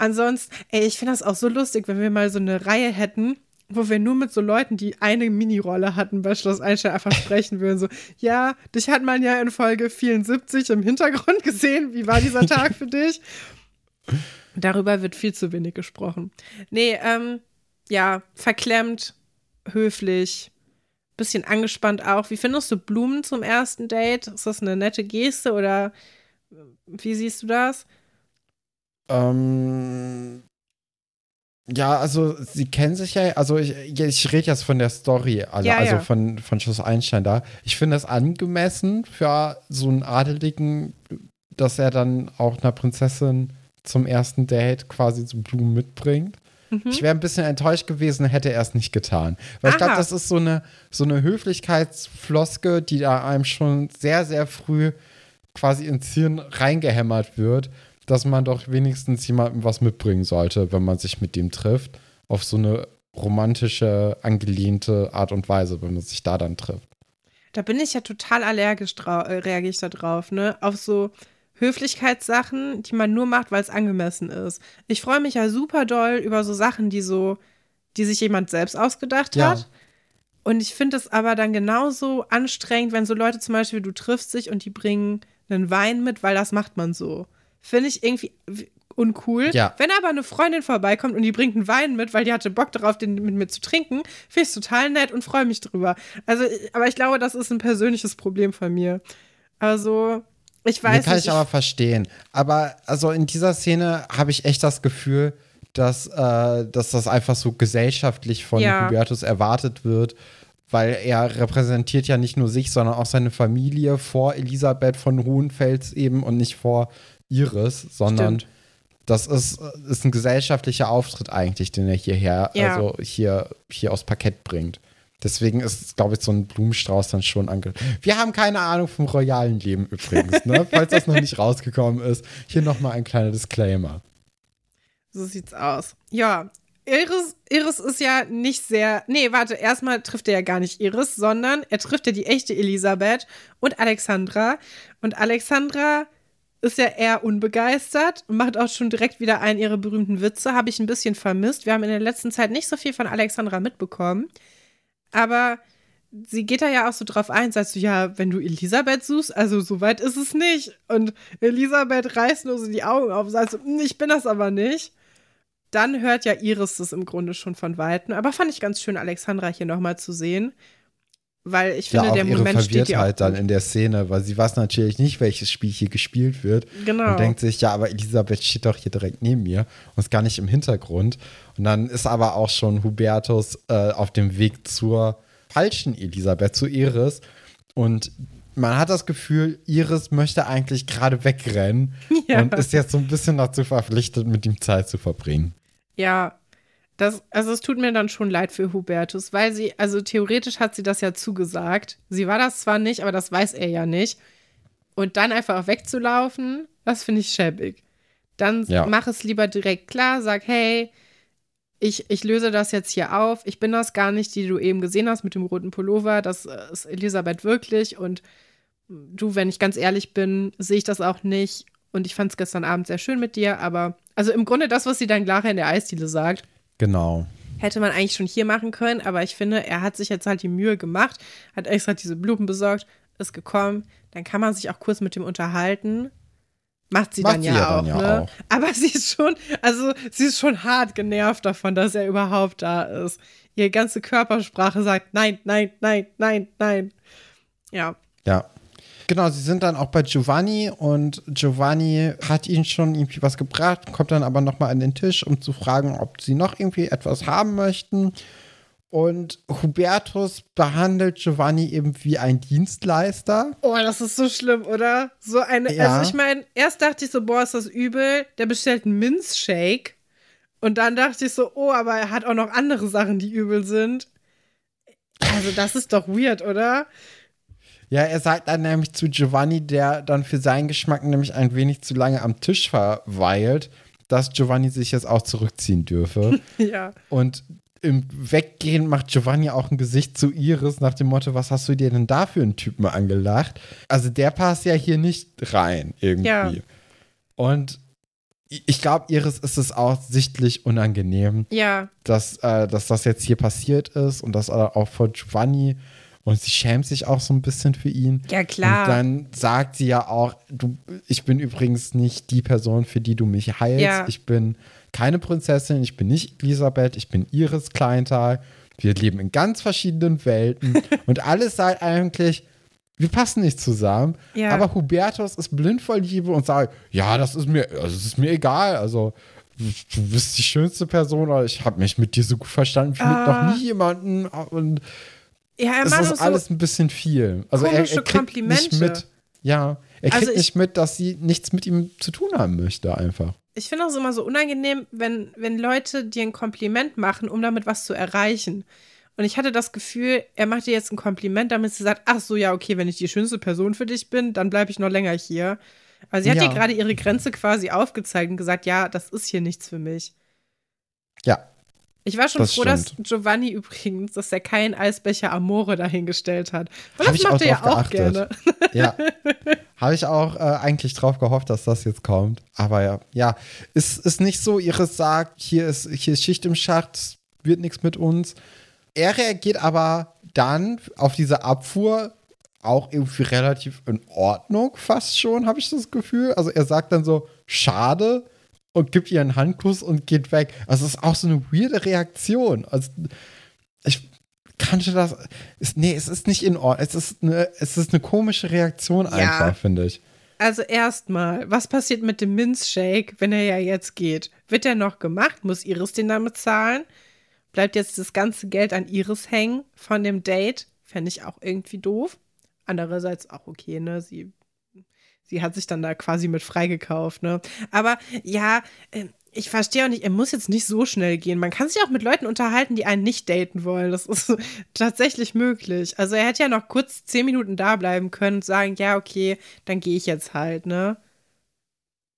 Ansonsten, ey, ich finde das auch so lustig, wenn wir mal so eine Reihe hätten, wo wir nur mit so Leuten, die eine Minirolle hatten, bei Schloss Einstein einfach sprechen würden. So, ja, dich hat man ja in Folge 74 im Hintergrund gesehen. Wie war dieser Tag für dich? Darüber wird viel zu wenig gesprochen. Nee, ähm, ja, verklemmt, höflich, bisschen angespannt auch. Wie findest du Blumen zum ersten Date? Ist das eine nette Geste oder wie siehst du das? Ähm, ja, also sie kennen sich ja, also ich, ich rede jetzt von der Story, also, Ja, also ja. von, von Schloss Einstein da. Ich finde es angemessen für so einen Adeligen, dass er dann auch einer Prinzessin zum ersten Date quasi so Blumen mitbringt. Mhm. Ich wäre ein bisschen enttäuscht gewesen, hätte er es nicht getan. Weil ich glaube, Aha. das ist so eine, so eine Höflichkeitsfloske, die da einem schon sehr, sehr früh quasi ins Hirn reingehämmert wird, dass man doch wenigstens jemandem was mitbringen sollte, wenn man sich mit dem trifft. Auf so eine romantische, angelehnte Art und Weise, wenn man sich da dann trifft. Da bin ich ja total allergisch drauf, äh, reagiere ich da drauf, ne? Auf so Höflichkeitssachen, die man nur macht, weil es angemessen ist. Ich freue mich ja super doll über so Sachen, die so, die sich jemand selbst ausgedacht Ja. hat. Und ich finde es aber dann genauso anstrengend, wenn so Leute zum Beispiel, du triffst dich und die bringen einen Wein mit, weil das macht man so. Finde ich irgendwie uncool. Ja. Wenn aber eine Freundin vorbeikommt und die bringt einen Wein mit, weil die hatte Bock darauf, den mit mir zu trinken, finde ich es total nett und freue mich drüber. Also, aber ich glaube, das ist ein persönliches Problem von mir. Also, ich weiß kann nicht. ich aber verstehen. Aber also in dieser Szene habe ich echt das Gefühl, dass, äh, dass das einfach so gesellschaftlich von Ja. Hubertus erwartet wird, weil er repräsentiert ja nicht nur sich, sondern auch seine Familie vor Elisabeth von Hohenfels eben und nicht vor Iris, sondern Stimmt. das ist, ist ein gesellschaftlicher Auftritt eigentlich, den er hierher, Ja. also hier, hier aufs Parkett bringt. Deswegen ist, glaube ich, so ein Blumenstrauß dann schon ange. Wir haben keine Ahnung vom royalen Leben übrigens, ne? Falls das noch nicht rausgekommen ist. Hier nochmal ein kleiner Disclaimer. So sieht's aus. Ja, Iris, Iris ist ja nicht sehr. Nee, warte, erstmal trifft er ja gar nicht Iris, sondern er trifft ja die echte Elisabeth und Alexandra. Und Alexandra ist ja eher unbegeistert und macht auch schon direkt wieder einen ihrer berühmten Witze. Habe ich ein bisschen vermisst. Wir haben in der letzten Zeit nicht so viel von Alexandra mitbekommen. Aber sie geht da ja auch so drauf ein, sagst du, ja, wenn du Elisabeth suchst, also so weit ist es nicht. Und Elisabeth reißt nur so die Augen auf und sagt so, "Hm, ich bin das aber nicht. Dann hört ja Iris das im Grunde schon von Weitem. Aber fand ich ganz schön, Alexandra hier nochmal zu sehen. Weil ich finde, ja, auch der ihre Moment steht ja auch dann in der Szene, weil sie weiß natürlich nicht, welches Spiel hier gespielt wird. Genau. Und denkt sich, ja, aber Elisabeth steht doch hier direkt neben mir und ist gar nicht im Hintergrund. Und dann ist aber auch schon Hubertus äh, auf dem Weg zur falschen Elisabeth, zu Iris. Und man hat das Gefühl, Iris möchte eigentlich gerade wegrennen Ja. und ist jetzt so ein bisschen dazu verpflichtet, mit ihm Zeit zu verbringen. Ja, das, also es tut mir dann schon leid für Hubertus, weil sie, also theoretisch hat sie das ja zugesagt. Sie war das zwar nicht, aber das weiß er ja nicht. Und dann einfach wegzulaufen, das finde ich schäbig. Dann Ja. mach es lieber direkt klar, sag, hey, ich, ich löse das jetzt hier auf. Ich bin das gar nicht, die du eben gesehen hast mit dem roten Pullover. Das äh, ist Elisabeth wirklich. Und du, wenn ich ganz ehrlich bin, sehe ich das auch nicht. Und ich fand es gestern Abend sehr schön mit dir. Aber, also im Grunde das, was sie dann Clara in der Eisdiele sagt, Genau. hätte man eigentlich schon hier machen können. Aber ich finde, er hat sich jetzt halt die Mühe gemacht, hat extra diese Blumen besorgt, ist gekommen. Dann kann man sich auch kurz mit dem unterhalten. Macht sie Macht dann sie ja, ja auch, dann ja ne? auch. Aber sie ist schon, also sie ist schon hart genervt davon, dass er überhaupt da ist. Ihre ganze Körpersprache sagt nein, nein, nein, nein, nein. Ja, Ja. Genau, sie sind dann auch bei Giovanni und Giovanni hat ihnen schon irgendwie was gebracht, kommt dann aber nochmal an den Tisch, um zu fragen, ob sie noch irgendwie etwas haben möchten. Und Hubertus behandelt Giovanni eben wie ein Dienstleister. Oh, das ist so schlimm, oder? So eine, Ja. also ich meine, erst dachte ich so, boah, ist das übel. Der bestellt einen Minzshake. Und dann dachte ich so, oh, aber er hat auch noch andere Sachen, die übel sind. Also das ist doch weird, oder? Ja, er sagt dann nämlich zu Giovanni, der dann für seinen Geschmack nämlich ein wenig zu lange am Tisch verweilt, dass Giovanni sich jetzt auch zurückziehen dürfe. Ja. Und im Weggehen macht Giovanni auch ein Gesicht zu Iris nach dem Motto, was hast du dir denn da für einen Typen angelacht? Also der passt ja hier nicht rein irgendwie. Ja. Und ich glaube, Iris ist es auch sichtlich unangenehm, Ja, dass, äh, dass das jetzt hier passiert ist und das auch vor Giovanni. Und sie schämt sich auch so ein bisschen für ihn. ja klar. Und dann sagt sie ja auch, du, ich bin übrigens nicht die Person, für die du mich heilst. Ja. Ich bin keine Prinzessin, ich bin nicht Elisabeth, ich bin Iris Kleintal. Wir leben in ganz verschiedenen Welten und alles sagt eigentlich, wir passen nicht zusammen. Ja. Aber Hubertus ist blind vor Liebe und sagt, ja, das ist mir, also es ist mir egal. Also du bist die schönste Person, ich habe mich mit dir so gut verstanden wie mit Ah. noch nie jemanden. Und ja, er es macht ist auch so, alles ein bisschen viel. Also er, er kriegt nicht Komplimente. mit. Ja, er kriegt Also ich- nicht mit, dass sie nichts mit ihm zu tun haben möchte, einfach. ich finde auch immer so unangenehm, wenn, wenn Leute dir ein Kompliment machen, um damit was zu erreichen. Und ich hatte das Gefühl, er macht dir jetzt ein Kompliment, damit sie sagt, ach so, ja, okay, wenn ich die schönste Person für dich bin, dann bleibe ich noch länger hier. Also sie hat Ja. dir gerade ihre Grenze quasi aufgezeigt und gesagt, ja, das ist hier nichts für mich. Ja, Ich war schon Das froh, dass stimmt. Giovanni übrigens, dass er keinen Eisbecher Amore dahingestellt hat. Weil Hab das ich macht auch er ja auch geachtet. gerne. ja. Habe ich auch äh, eigentlich drauf gehofft, dass das jetzt kommt. Aber ja, ja, ist, ist nicht so. Iris sagt, hier ist, hier ist Schicht im Schacht, es wird nichts mit uns. Er reagiert aber dann auf diese Abfuhr auch irgendwie relativ in Ordnung, fast schon, habe ich das Gefühl. Also er sagt dann so, schade und gibt ihr einen Handkuss und geht weg. Also es ist auch so eine weirde Reaktion. Also ich kannte das. Ist, nee, es ist nicht in Ordnung. Es ist eine, es ist eine komische Reaktion einfach, finde ich. Also erstmal, was passiert mit dem Minzshake, wenn er ja jetzt geht? Wird er noch gemacht? Muss Iris den damit zahlen? Bleibt jetzt das ganze Geld an Iris hängen von dem Date? Fände ich auch irgendwie doof. Andererseits auch okay, ne? Sie, sie hat sich dann da quasi mit freigekauft, ne? Aber ja, äh, ich verstehe auch nicht, er muss jetzt nicht so schnell gehen. Man kann sich auch mit Leuten unterhalten, die einen nicht daten wollen. Das ist tatsächlich möglich. Also er hätte ja noch kurz zehn Minuten da bleiben können und sagen, ja, okay, dann gehe ich jetzt halt, ne?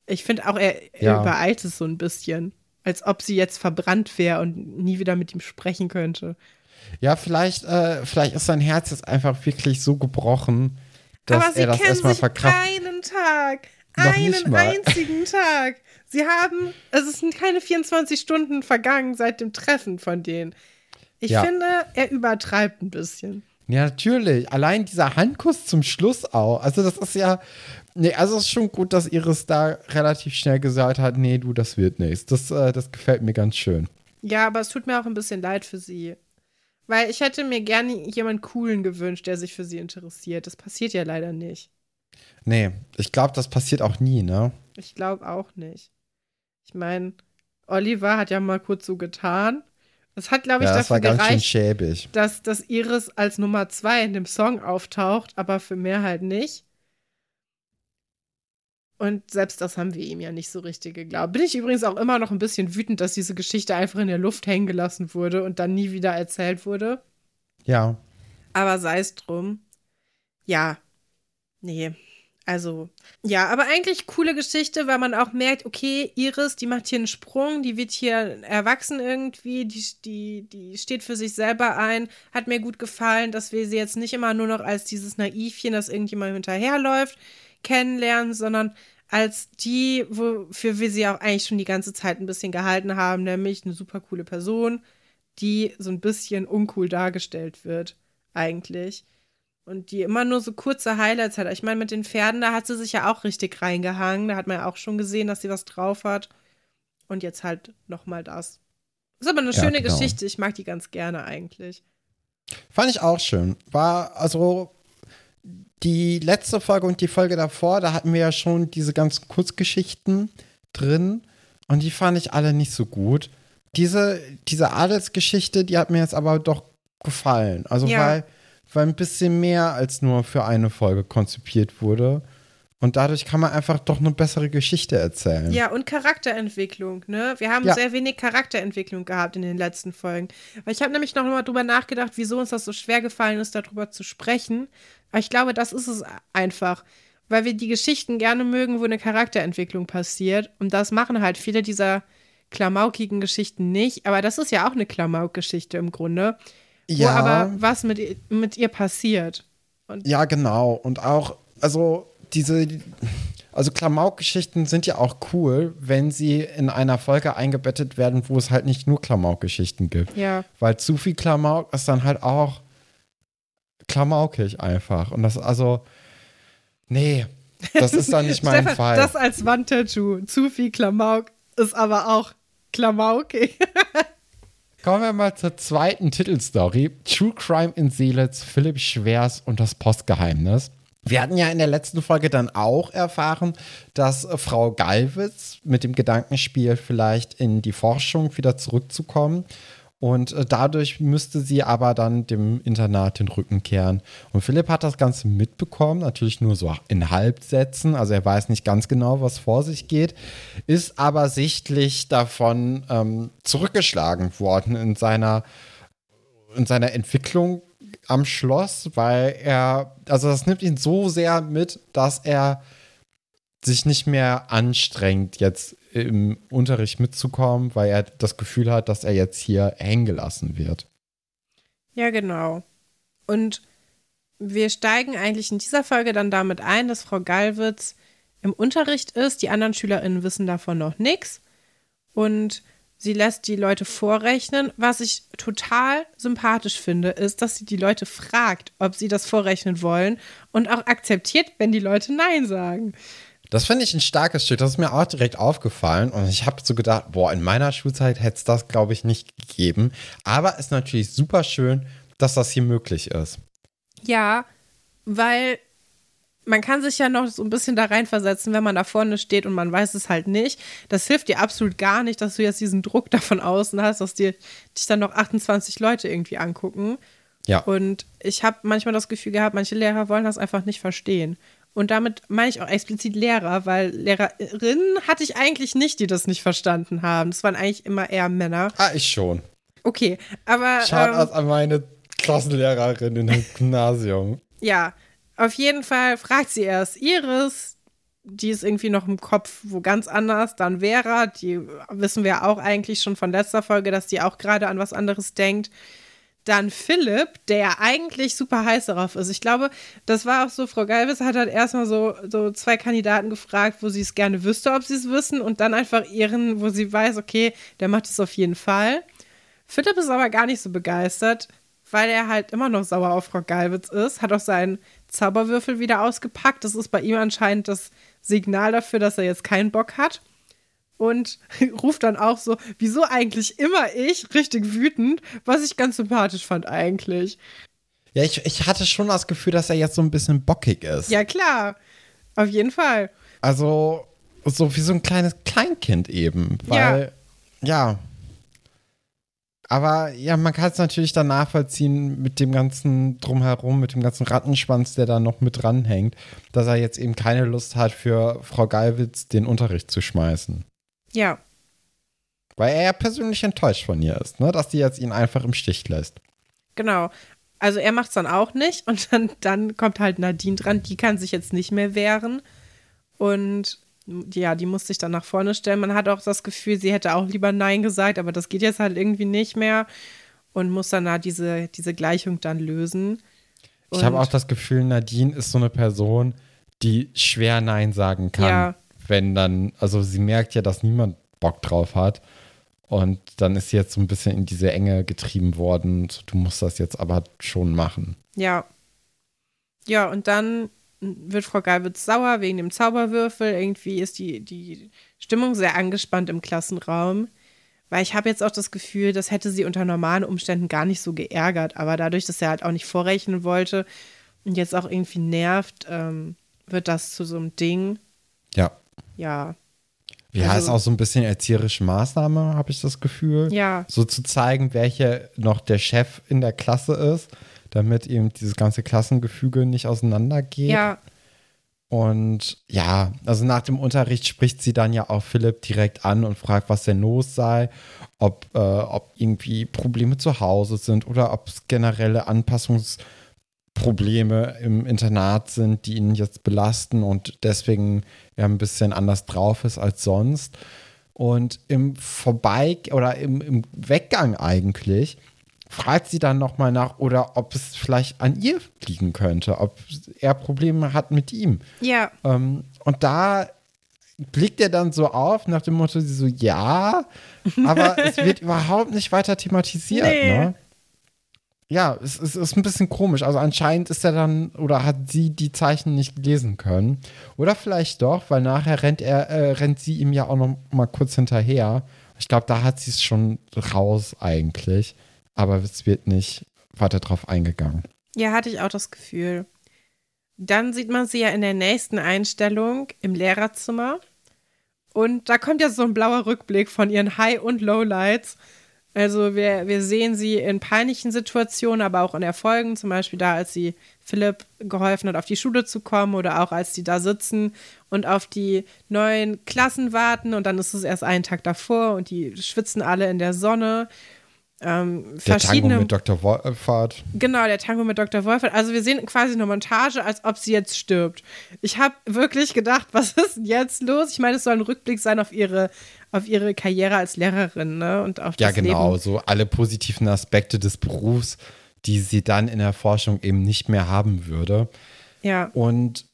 Ich finde auch, er, er Ja. übereilt es so ein bisschen. Als ob sie jetzt verbrannt wäre und nie wieder mit ihm sprechen könnte. Ja, vielleicht, äh, vielleicht ist sein Herz jetzt einfach wirklich so gebrochen, dass Aber sie er das kennen erstmal sich verkraftet. einen Tag. Noch einen einzigen Tag. Sie haben, es sind keine 24 Stunden vergangen seit dem Treffen von denen. Ich Ja. finde, er übertreibt ein bisschen. Ja, natürlich. Allein dieser Handkuss zum Schluss auch. Also, das ist ja. Nee, also es ist schon gut, dass Iris da relativ schnell gesagt hat: Nee, du, das wird nichts. Das, äh, das gefällt mir ganz schön. Ja, aber es tut mir auch ein bisschen leid für sie. Weil ich hätte mir gerne jemanden coolen gewünscht, der sich für sie interessiert. Das passiert ja leider nicht. Nee, ich glaube, das passiert auch nie, ne? Ich glaube auch nicht. Ich meine, Oliver hat ja mal kurz so getan. Das hat, glaube ich, Ja, das war dafür ganz schön gereicht, schäbig. dass, dass Iris als Nummer zwei in dem Song auftaucht, aber für mehr halt nicht. Und selbst das haben wir ihm ja nicht so richtig geglaubt. Bin ich übrigens auch immer noch ein bisschen wütend, dass diese Geschichte einfach in der Luft hängen gelassen wurde und dann nie wieder erzählt wurde. Ja. Aber sei es drum. Ja. Nee. Also, ja, aber eigentlich coole Geschichte, weil man auch merkt, okay, Iris, die macht hier einen Sprung, die wird hier erwachsen irgendwie, die, die, die steht für sich selber ein. Hat mir gut gefallen, dass wir sie jetzt nicht immer nur noch als dieses Naivchen, das irgendjemand hinterherläuft, kennenlernen, sondern als die, wofür wir sie auch eigentlich schon die ganze Zeit ein bisschen gehalten haben, nämlich eine super coole Person, die so ein bisschen uncool dargestellt wird, eigentlich. Und die immer nur so kurze Highlights hat. Ich meine, mit den Pferden, da hat sie sich ja auch richtig reingehangen. Da hat man ja auch schon gesehen, dass sie was drauf hat. Und jetzt halt nochmal das. Ist aber eine ja, schöne genau. Geschichte. Ich mag die ganz gerne eigentlich. Fand ich auch schön. War, also, die letzte Folge und die Folge davor, da hatten wir ja schon diese ganzen Kurzgeschichten drin. Und die fand ich alle nicht so gut. Diese, diese Adelsgeschichte, die hat mir jetzt aber doch gefallen. Also, ja. weil weil ein bisschen mehr als nur für eine Folge konzipiert wurde. Und dadurch kann man einfach doch eine bessere Geschichte erzählen. Ja, und Charakterentwicklung, ne? Wir haben ja. sehr wenig Charakterentwicklung gehabt in den letzten Folgen. Weil ich habe nämlich noch mal drüber nachgedacht, wieso uns das so schwer gefallen ist, darüber zu sprechen. Aber ich glaube, das ist es einfach. Weil wir die Geschichten gerne mögen, wo eine Charakterentwicklung passiert. Und das machen halt viele dieser klamaukigen Geschichten nicht. Aber das ist ja auch eine Klamauk-Geschichte im Grunde. Ja. Wo aber was mit, mit ihr passiert. Und ja, genau. Und auch, also diese, also Klamauk-Geschichten sind ja auch cool, wenn sie in einer Folge eingebettet werden, wo es halt nicht nur Klamauk-Geschichten gibt. Ja. Weil zu viel Klamauk ist dann halt auch klamaukig einfach. Und das, also, nee, das ist dann nicht mein Stefan, Fall. Das als Wandtattoo. Zu viel Klamauk ist aber auch klamaukig. Kommen wir mal zur zweiten Titelstory. True Crime in Seelitz, Philipp Schwers und das Postgeheimnis. Wir hatten ja in der letzten Folge dann auch erfahren, dass Frau Galwitz mit dem Gedankenspiel vielleicht in die Forschung wieder zurückzukommen und äh, dadurch müsste sie aber dann dem Internat den Rücken kehren. Und Philipp hat das Ganze mitbekommen, natürlich nur so in Halbsätzen. Also er weiß nicht ganz genau, was vor sich geht, ist aber sichtlich davon ähm, zurückgeschlagen worden in seiner, in seiner Entwicklung am Schloss, weil er, also das nimmt ihn so sehr mit, dass er sich nicht mehr anstrengt, jetzt im Unterricht mitzukommen, weil er das Gefühl hat, dass er jetzt hier hängen gelassen wird. Ja, genau. Und wir steigen eigentlich in dieser Folge dann damit ein, dass Frau Gallwitz im Unterricht ist. Die anderen SchülerInnen wissen davon noch nichts. Und sie lässt die Leute vorrechnen. Was ich total sympathisch finde, ist, dass sie die Leute fragt, ob sie das vorrechnen wollen und auch akzeptiert, wenn die Leute Nein sagen. Das finde ich ein starkes Stück. Das ist mir auch direkt aufgefallen. Und ich habe so gedacht, boah, in meiner Schulzeit hätte es das, glaube ich, nicht gegeben. Aber es ist natürlich super schön, dass das hier möglich ist. Ja, weil man kann sich ja noch so ein bisschen da reinversetzen, wenn man da vorne steht und man weiß es halt nicht. Das hilft dir absolut gar nicht, dass du jetzt diesen Druck davon außen hast, dass dir dich dann noch 28 Leute irgendwie angucken. Ja. Und ich habe manchmal das Gefühl gehabt, manche Lehrer wollen das einfach nicht verstehen. Und damit meine ich auch explizit Lehrer, weil Lehrerinnen hatte ich eigentlich nicht, die das nicht verstanden haben. Das waren eigentlich immer eher Männer. Ah, ich schon. Okay, aber. Schaut ähm, an meine Klassenlehrerin im Gymnasium. Ja, auf jeden Fall fragt sie erst Iris, die ist irgendwie noch im Kopf wo ganz anders. Dann Vera, die wissen wir auch eigentlich schon von letzter Folge, dass die auch gerade an was anderes denkt. Dann Philipp, der eigentlich super heiß darauf ist. Ich glaube, das war auch so, Frau Galvis hat halt erstmal so, so zwei Kandidaten gefragt, wo sie es gerne wüsste, ob sie es wissen, und dann einfach ihren, wo sie weiß, okay, der macht es auf jeden Fall. Philipp ist aber gar nicht so begeistert, weil er halt immer noch sauer auf Frau Galwitz ist, hat auch seinen Zauberwürfel wieder ausgepackt. Das ist bei ihm anscheinend das Signal dafür, dass er jetzt keinen Bock hat und ruft dann auch so, wieso eigentlich immer ich, richtig wütend, was ich ganz sympathisch fand eigentlich. Ja, ich, ich hatte schon das Gefühl, dass er jetzt so ein bisschen bockig ist. Ja, klar. Auf jeden Fall. Also, so wie so ein kleines Kleinkind eben. Weil, ja. ja. Aber ja, man kann es natürlich dann nachvollziehen mit dem ganzen Drumherum, mit dem ganzen Rattenschwanz, der da noch mit dranhängt, dass er jetzt eben keine Lust hat, für Frau Gallwitz den Unterricht zu schmeißen. Ja. Weil er ja persönlich enttäuscht von ihr ist, ne? dass die jetzt ihn einfach im Stich lässt. Genau. Also er macht es dann auch nicht und dann, dann kommt halt Nadine dran, die kann sich jetzt nicht mehr wehren. Und ja, die muss sich dann nach vorne stellen. Man hat auch das Gefühl, sie hätte auch lieber Nein gesagt, aber das geht jetzt halt irgendwie nicht mehr und muss dann da diese, diese Gleichung dann lösen. Und ich habe auch das Gefühl, Nadine ist so eine Person, die schwer Nein sagen kann, ja. wenn dann, also sie merkt ja, dass niemand Bock drauf hat. Und dann ist sie jetzt so ein bisschen in diese Enge getrieben worden. Du musst das jetzt aber schon machen. Ja. Ja, und dann wird Frau Galwitz sauer wegen dem Zauberwürfel. Irgendwie ist die, die Stimmung sehr angespannt im Klassenraum. Weil ich habe jetzt auch das Gefühl, das hätte sie unter normalen Umständen gar nicht so geärgert. Aber dadurch, dass er halt auch nicht vorrechnen wollte und jetzt auch irgendwie nervt, ähm, wird das zu so einem Ding. Ja. Ja. Ja, also, ist auch so ein bisschen erzieherische Maßnahme, habe ich das Gefühl. Ja. So zu zeigen, welcher noch der Chef in der Klasse ist damit eben dieses ganze Klassengefüge nicht auseinandergeht. Ja. Und ja, also nach dem Unterricht spricht sie dann ja auch Philipp direkt an und fragt, was denn los sei, ob, äh, ob irgendwie Probleme zu Hause sind oder ob es generelle Anpassungsprobleme im Internat sind, die ihn jetzt belasten und deswegen ja ein bisschen anders drauf ist als sonst. Und im Vorbei- oder im, im Weggang eigentlich fragt sie dann nochmal nach, oder ob es vielleicht an ihr liegen könnte, ob er Probleme hat mit ihm. Ja. Ähm, und da blickt er dann so auf, nach dem Motto, sie so, ja, aber es wird überhaupt nicht weiter thematisiert, nee. ne? Ja, es, es, ist ein bisschen komisch. Also anscheinend ist er dann oder hat sie die Zeichen nicht lesen können. Oder vielleicht doch, weil nachher rennt er, äh, rennt sie ihm ja auch noch mal kurz hinterher. Ich glaube, da hat sie es schon raus eigentlich aber es wird nicht weiter drauf eingegangen. Ja, hatte ich auch das Gefühl. Dann sieht man sie ja in der nächsten Einstellung im Lehrerzimmer. Und da kommt ja so ein blauer Rückblick von ihren High- und Lowlights. Also wir, wir sehen sie in peinlichen Situationen, aber auch in Erfolgen, zum Beispiel da, als sie Philipp geholfen hat, auf die Schule zu kommen oder auch als die da sitzen und auf die neuen Klassen warten und dann ist es erst einen Tag davor und die schwitzen alle in der Sonne ähm, der Tango mit Dr. Wolfert. Genau, der Tango mit Dr. Wolfert. Also wir sehen quasi eine Montage, als ob sie jetzt stirbt. Ich habe wirklich gedacht, was ist denn jetzt los? Ich meine, es soll ein Rückblick sein auf ihre, auf ihre Karriere als Lehrerin, ne? Und auf ja, das genau, Leben. so alle positiven Aspekte des Berufs, die sie dann in der Forschung eben nicht mehr haben würde. Ja. Und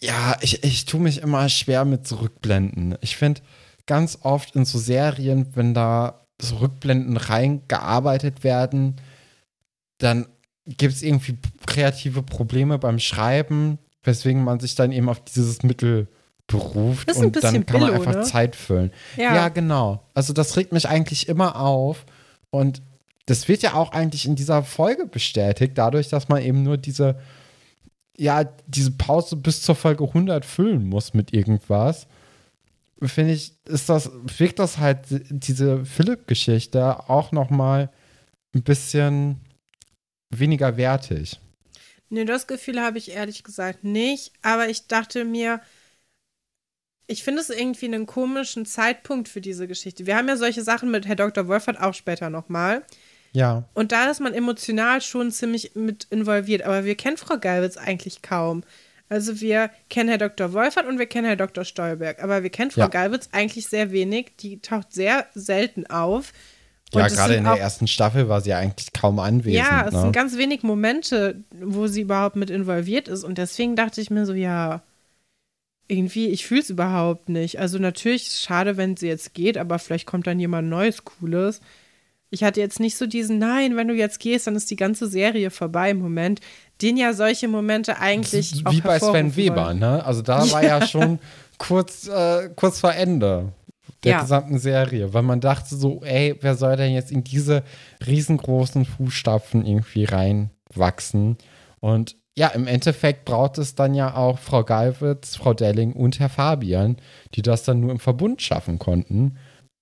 ja, ich, ich tue mich immer schwer mit Zurückblenden. Ich finde ganz oft in so Serien, wenn da so Rückblenden reingearbeitet werden, dann gibt es irgendwie kreative Probleme beim Schreiben, weswegen man sich dann eben auf dieses Mittel beruft und dann kann Billo, man einfach ne? Zeit füllen. Ja. ja, genau. Also das regt mich eigentlich immer auf und das wird ja auch eigentlich in dieser Folge bestätigt, dadurch, dass man eben nur diese, ja, diese Pause bis zur Folge 100 füllen muss mit irgendwas finde ich, ist das, wirkt das halt diese Philipp-Geschichte auch noch mal ein bisschen weniger wertig. Nee, das Gefühl habe ich ehrlich gesagt nicht. Aber ich dachte mir, ich finde es irgendwie einen komischen Zeitpunkt für diese Geschichte. Wir haben ja solche Sachen mit Herr Dr. Wolfert auch später nochmal. Ja. Und da ist man emotional schon ziemlich mit involviert. Aber wir kennen Frau Geilwitz eigentlich kaum. Also wir kennen Herr Dr. Wolfert und wir kennen Herr Dr. Stolberg, aber wir kennen Frau ja. Galwitz eigentlich sehr wenig. Die taucht sehr selten auf. Und ja, gerade in der ersten Staffel war sie eigentlich kaum anwesend. Ja, es ne? sind ganz wenig Momente, wo sie überhaupt mit involviert ist. Und deswegen dachte ich mir so, ja, irgendwie, ich fühle es überhaupt nicht. Also natürlich ist es schade, wenn sie jetzt geht, aber vielleicht kommt dann jemand Neues, Cooles. Ich hatte jetzt nicht so diesen, nein, wenn du jetzt gehst, dann ist die ganze Serie vorbei im Moment den ja solche Momente eigentlich Wie bei Sven Weber, wollen. ne? Also da war ja schon kurz, äh, kurz vor Ende der ja. gesamten Serie, weil man dachte so, ey, wer soll denn jetzt in diese riesengroßen Fußstapfen irgendwie reinwachsen? Und ja, im Endeffekt braucht es dann ja auch Frau Galwitz, Frau Delling und Herr Fabian, die das dann nur im Verbund schaffen konnten.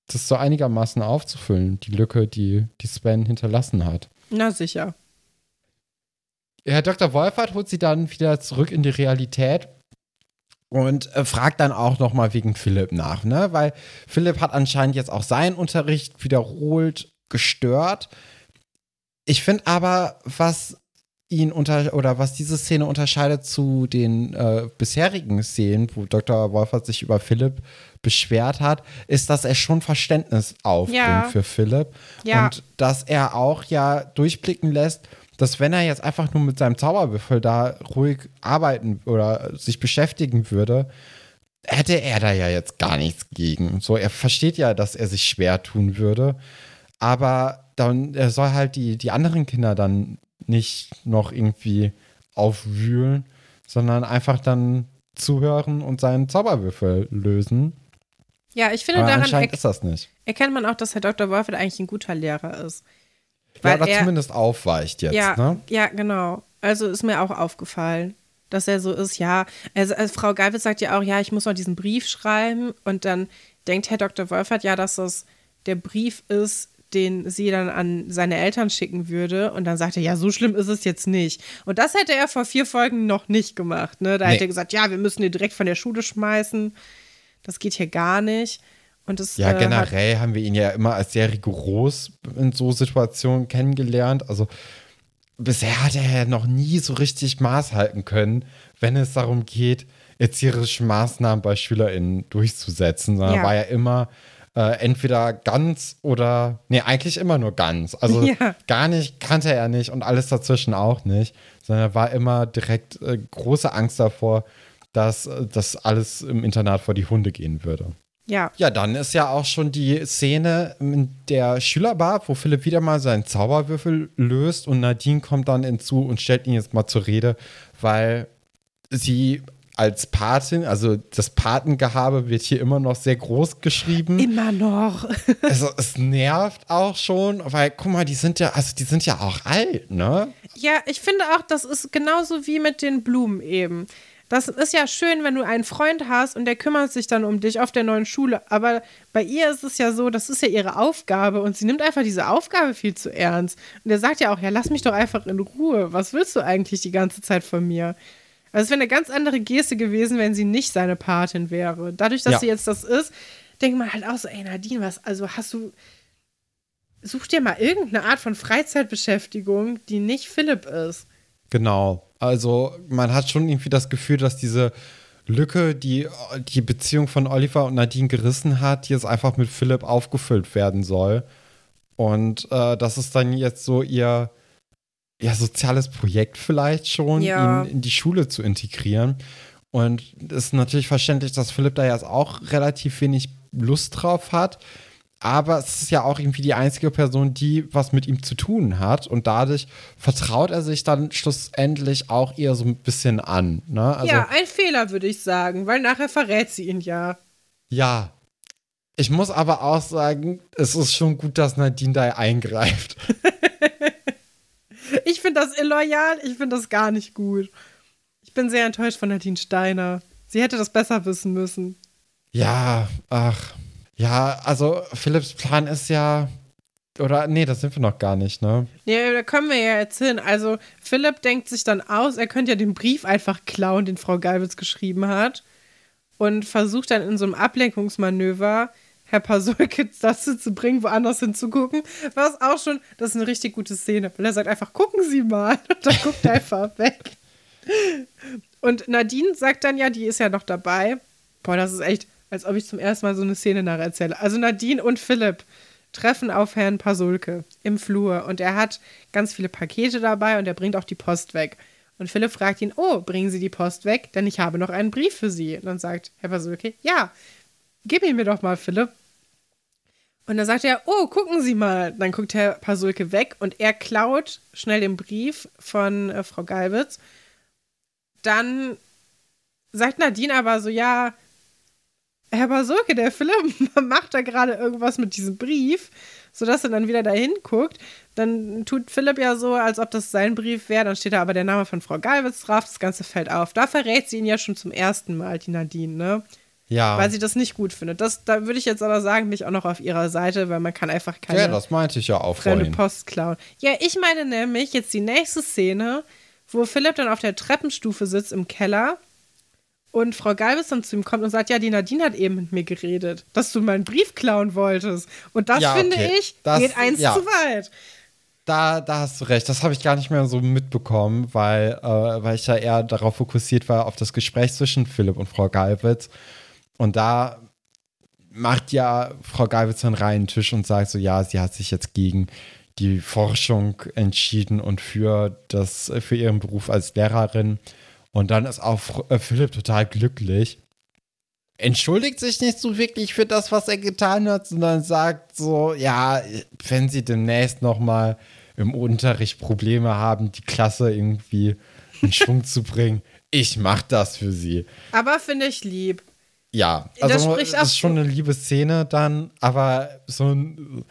Das so einigermaßen aufzufüllen, die Lücke, die, die Sven hinterlassen hat. Na sicher. Herr Dr. Wolfert holt sie dann wieder zurück in die Realität und äh, fragt dann auch noch mal wegen Philipp nach, ne? Weil Philipp hat anscheinend jetzt auch seinen Unterricht wiederholt gestört. Ich finde aber, was ihn unter oder was diese Szene unterscheidet zu den äh, bisherigen Szenen, wo Dr. Wolfert sich über Philipp beschwert hat, ist, dass er schon Verständnis aufbringt Ja. für Philipp Ja. und dass er auch ja durchblicken lässt, dass wenn er jetzt einfach nur mit seinem Zauberwürfel da ruhig arbeiten oder sich beschäftigen würde, hätte er da ja jetzt gar nichts gegen. So, er versteht ja, dass er sich schwer tun würde, aber dann er soll halt die, die anderen Kinder dann nicht noch irgendwie aufwühlen, sondern einfach dann zuhören und seinen Zauberwürfel lösen. Ja, ich finde, Aber daran ist das nicht. erkennt man auch, dass Herr Dr. Wolfert eigentlich ein guter Lehrer ist. Ja, Weil oder er- zumindest aufweicht jetzt, ja, ne? ja, genau. Also ist mir auch aufgefallen, dass er so ist, ja. Also, also Frau Geibitz sagt ja auch, ja, ich muss noch diesen Brief schreiben. Und dann denkt Herr Dr. Wolfert ja, dass das der Brief ist, den sie dann an seine Eltern schicken würde. Und dann sagt er, ja, so schlimm ist es jetzt nicht. Und das hätte er vor vier Folgen noch nicht gemacht. Ne? Da Nee. hätte er gesagt, ja, wir müssen ihn direkt von der Schule schmeißen. Das geht hier gar nicht. Und das, Ja, äh, generell haben wir ihn ja immer als sehr rigoros in so Situationen kennengelernt. Also bisher hat er ja noch nie so richtig Maß halten können, wenn es darum geht, erzieherische Maßnahmen bei SchülerInnen durchzusetzen. Sondern Ja. war ja immer äh, entweder ganz oder, nee, eigentlich immer nur ganz. Also Ja. gar nicht kannte er nicht und alles dazwischen auch nicht, sondern er war immer direkt äh, große Angst davor, dass äh, das alles im Internat vor die Hunde gehen würde. ja, Ja, dann ist ja auch schon die Szene in der Schülerbar, wo Philipp wieder mal seinen Zauberwürfel löst und Nadine kommt dann hinzu und stellt ihn jetzt mal zur Rede, weil sie als Patin, also das Patengehabe wird hier immer noch sehr groß geschrieben. immer noch. Also es nervt auch schon, weil guck mal, die sind ja, also die sind ja auch alt, ne? Ja, ich finde auch, das ist genauso wie mit den Blumen eben. Das ist ja schön, wenn du einen Freund hast und der kümmert sich dann um dich auf der neuen Schule. Aber bei ihr ist es ja so, das ist ja ihre Aufgabe und sie nimmt einfach diese Aufgabe viel zu ernst. Und er sagt ja auch, ja, lass mich doch einfach in Ruhe. Was willst du eigentlich die ganze Zeit von mir? Also es wäre eine ganz andere Geste gewesen, wenn sie nicht seine Patin wäre. Dadurch, dass Ja. sie jetzt das ist, denkt man halt auch so, ey Nadine, was, also hast du, such dir mal irgendeine Art von Freizeitbeschäftigung, die nicht Philipp ist. Genau. Also man hat schon irgendwie das Gefühl, dass diese Lücke, die die Beziehung von Oliver und Nadine gerissen hat, jetzt einfach mit Philipp aufgefüllt werden soll. Und äh, das ist dann jetzt so ihr ja, soziales Projekt vielleicht schon, Ja. ihn in die Schule zu integrieren. Und es ist natürlich verständlich, dass Philipp da jetzt auch relativ wenig Lust drauf hat. Aber es ist ja auch irgendwie die einzige Person, die was mit ihm zu tun hat. Und dadurch vertraut er sich dann schlussendlich auch eher so ein bisschen an. Ne? Also, ja, ein Fehler, würde ich sagen, weil nachher verrät sie ihn ja. ja. Ich muss aber auch sagen, es ist schon gut, dass Nadine da eingreift. Finde das illoyal, ich finde das gar nicht gut. Ich bin sehr enttäuscht von Nadine Steiner. Sie hätte das besser wissen müssen. Ja, ach. Ja, also Philipps Plan ist ja. Oder nee, das sind wir noch gar nicht, ne? Ja, da können wir ja erzählen. Also, Philipp denkt sich dann aus, er könnte ja den Brief einfach klauen, den Frau Geibitz geschrieben hat. Und versucht dann in so einem Ablenkungsmanöver Herr Pasulke dazu zu bringen, woanders hinzugucken. Was auch schon, das ist eine richtig gute Szene, weil er sagt einfach, gucken Sie mal. Und dann guckt er einfach weg. Und Nadine sagt dann ja, die ist ja noch dabei. Boah, das ist echt, als ob ich zum ersten Mal so eine Szene nacherzähle. Also Nadine und Philipp treffen auf Herrn Pasulke im Flur und er hat ganz viele Pakete dabei und er bringt auch die Post weg. Und Philipp fragt ihn, oh, bringen Sie die Post weg, denn ich habe noch einen Brief für Sie. Und dann sagt Herr Pasulke, ja, gib ihn mir doch mal, Philipp. Und dann sagt er, oh, gucken Sie mal. Dann guckt Herr Pasulke weg und er klaut schnell den Brief von äh, Frau Galwitz. Dann sagt Nadine aber so, ja, Herr Pasulke, der Philipp macht da gerade irgendwas mit diesem Brief, sodass er dann wieder dahin guckt. Dann tut Philipp ja so, als ob das sein Brief wäre. Dann steht da aber der Name von Frau Galwitz drauf. Das Ganze fällt auf. Da verrät sie ihn ja schon zum ersten Mal, die Nadine, ne? Ja. Weil sie das nicht gut findet. Das, da würde ich jetzt aber sagen, bin ich auch noch auf ihrer Seite, weil man kann einfach keine ja, das meinte ich ja auch fremde vorhin. Post klauen. Ja, ich meine nämlich jetzt die nächste Szene, wo Philipp dann auf der Treppenstufe sitzt im Keller und Frau Galvis dann zu ihm kommt und sagt, ja, die Nadine hat eben mit mir geredet, dass du meinen Brief klauen wolltest. Und das Ja, finde okay. ich, Das- geht eins ja. zu weit. Da, da hast du recht. Das habe ich gar nicht mehr so mitbekommen, weil, äh, weil ich ja eher darauf fokussiert war, auf das Gespräch zwischen Philipp und Frau Galwitz. Und da macht ja Frau Galwitz einen reinen Tisch und sagt so, ja, sie hat sich jetzt gegen die Forschung entschieden und für, das, für ihren Beruf als Lehrerin. Und dann ist auch äh, Philipp total glücklich. Entschuldigt sich nicht so wirklich für das, was er getan hat, sondern sagt so, ja, wenn sie demnächst noch mal im Unterricht Probleme haben, die Klasse irgendwie in Schwung zu bringen, ich mach das für sie. Aber finde ich lieb. Ja, Das also das auch ist schon eine liebe Szene dann, aber so ein,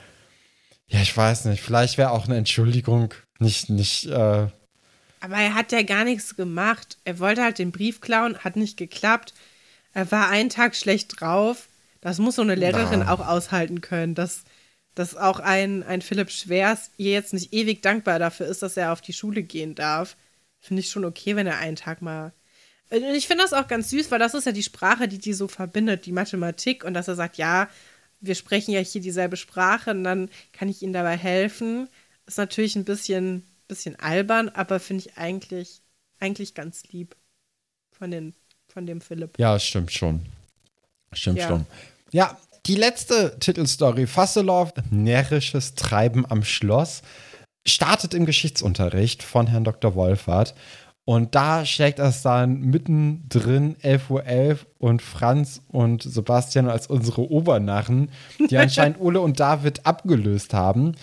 ja, ich weiß nicht, vielleicht wäre auch eine Entschuldigung nicht, nicht, äh, Aber er hat ja gar nichts gemacht. Er wollte halt den Brief klauen, hat nicht geklappt. Er war einen Tag schlecht drauf. Das muss so eine Lehrerin Na. auch aushalten können, dass, dass auch ein, ein Philipp Schwers ihr jetzt nicht ewig dankbar dafür ist, dass er auf die Schule gehen darf. Finde ich schon okay, wenn er einen Tag mal. Und ich finde das auch ganz süß, weil das ist ja die Sprache, die die so verbindet, die Mathematik. Und dass er sagt, ja, wir sprechen ja hier dieselbe Sprache und dann kann ich Ihnen dabei helfen. Ist natürlich ein bisschen, bisschen albern, aber finde ich eigentlich, eigentlich ganz lieb von, den, von dem Philipp. Ja, stimmt schon. Stimmt Ja. schon. Ja, die letzte Titelstory, Fasselov, närrisches Treiben am Schloss, startet im Geschichtsunterricht von Herrn Dr. Wolfert. Und da schlägt es dann mittendrin 11.11 Uhr und Franz und Sebastian als unsere Obernarren, die anscheinend Ole und David abgelöst haben,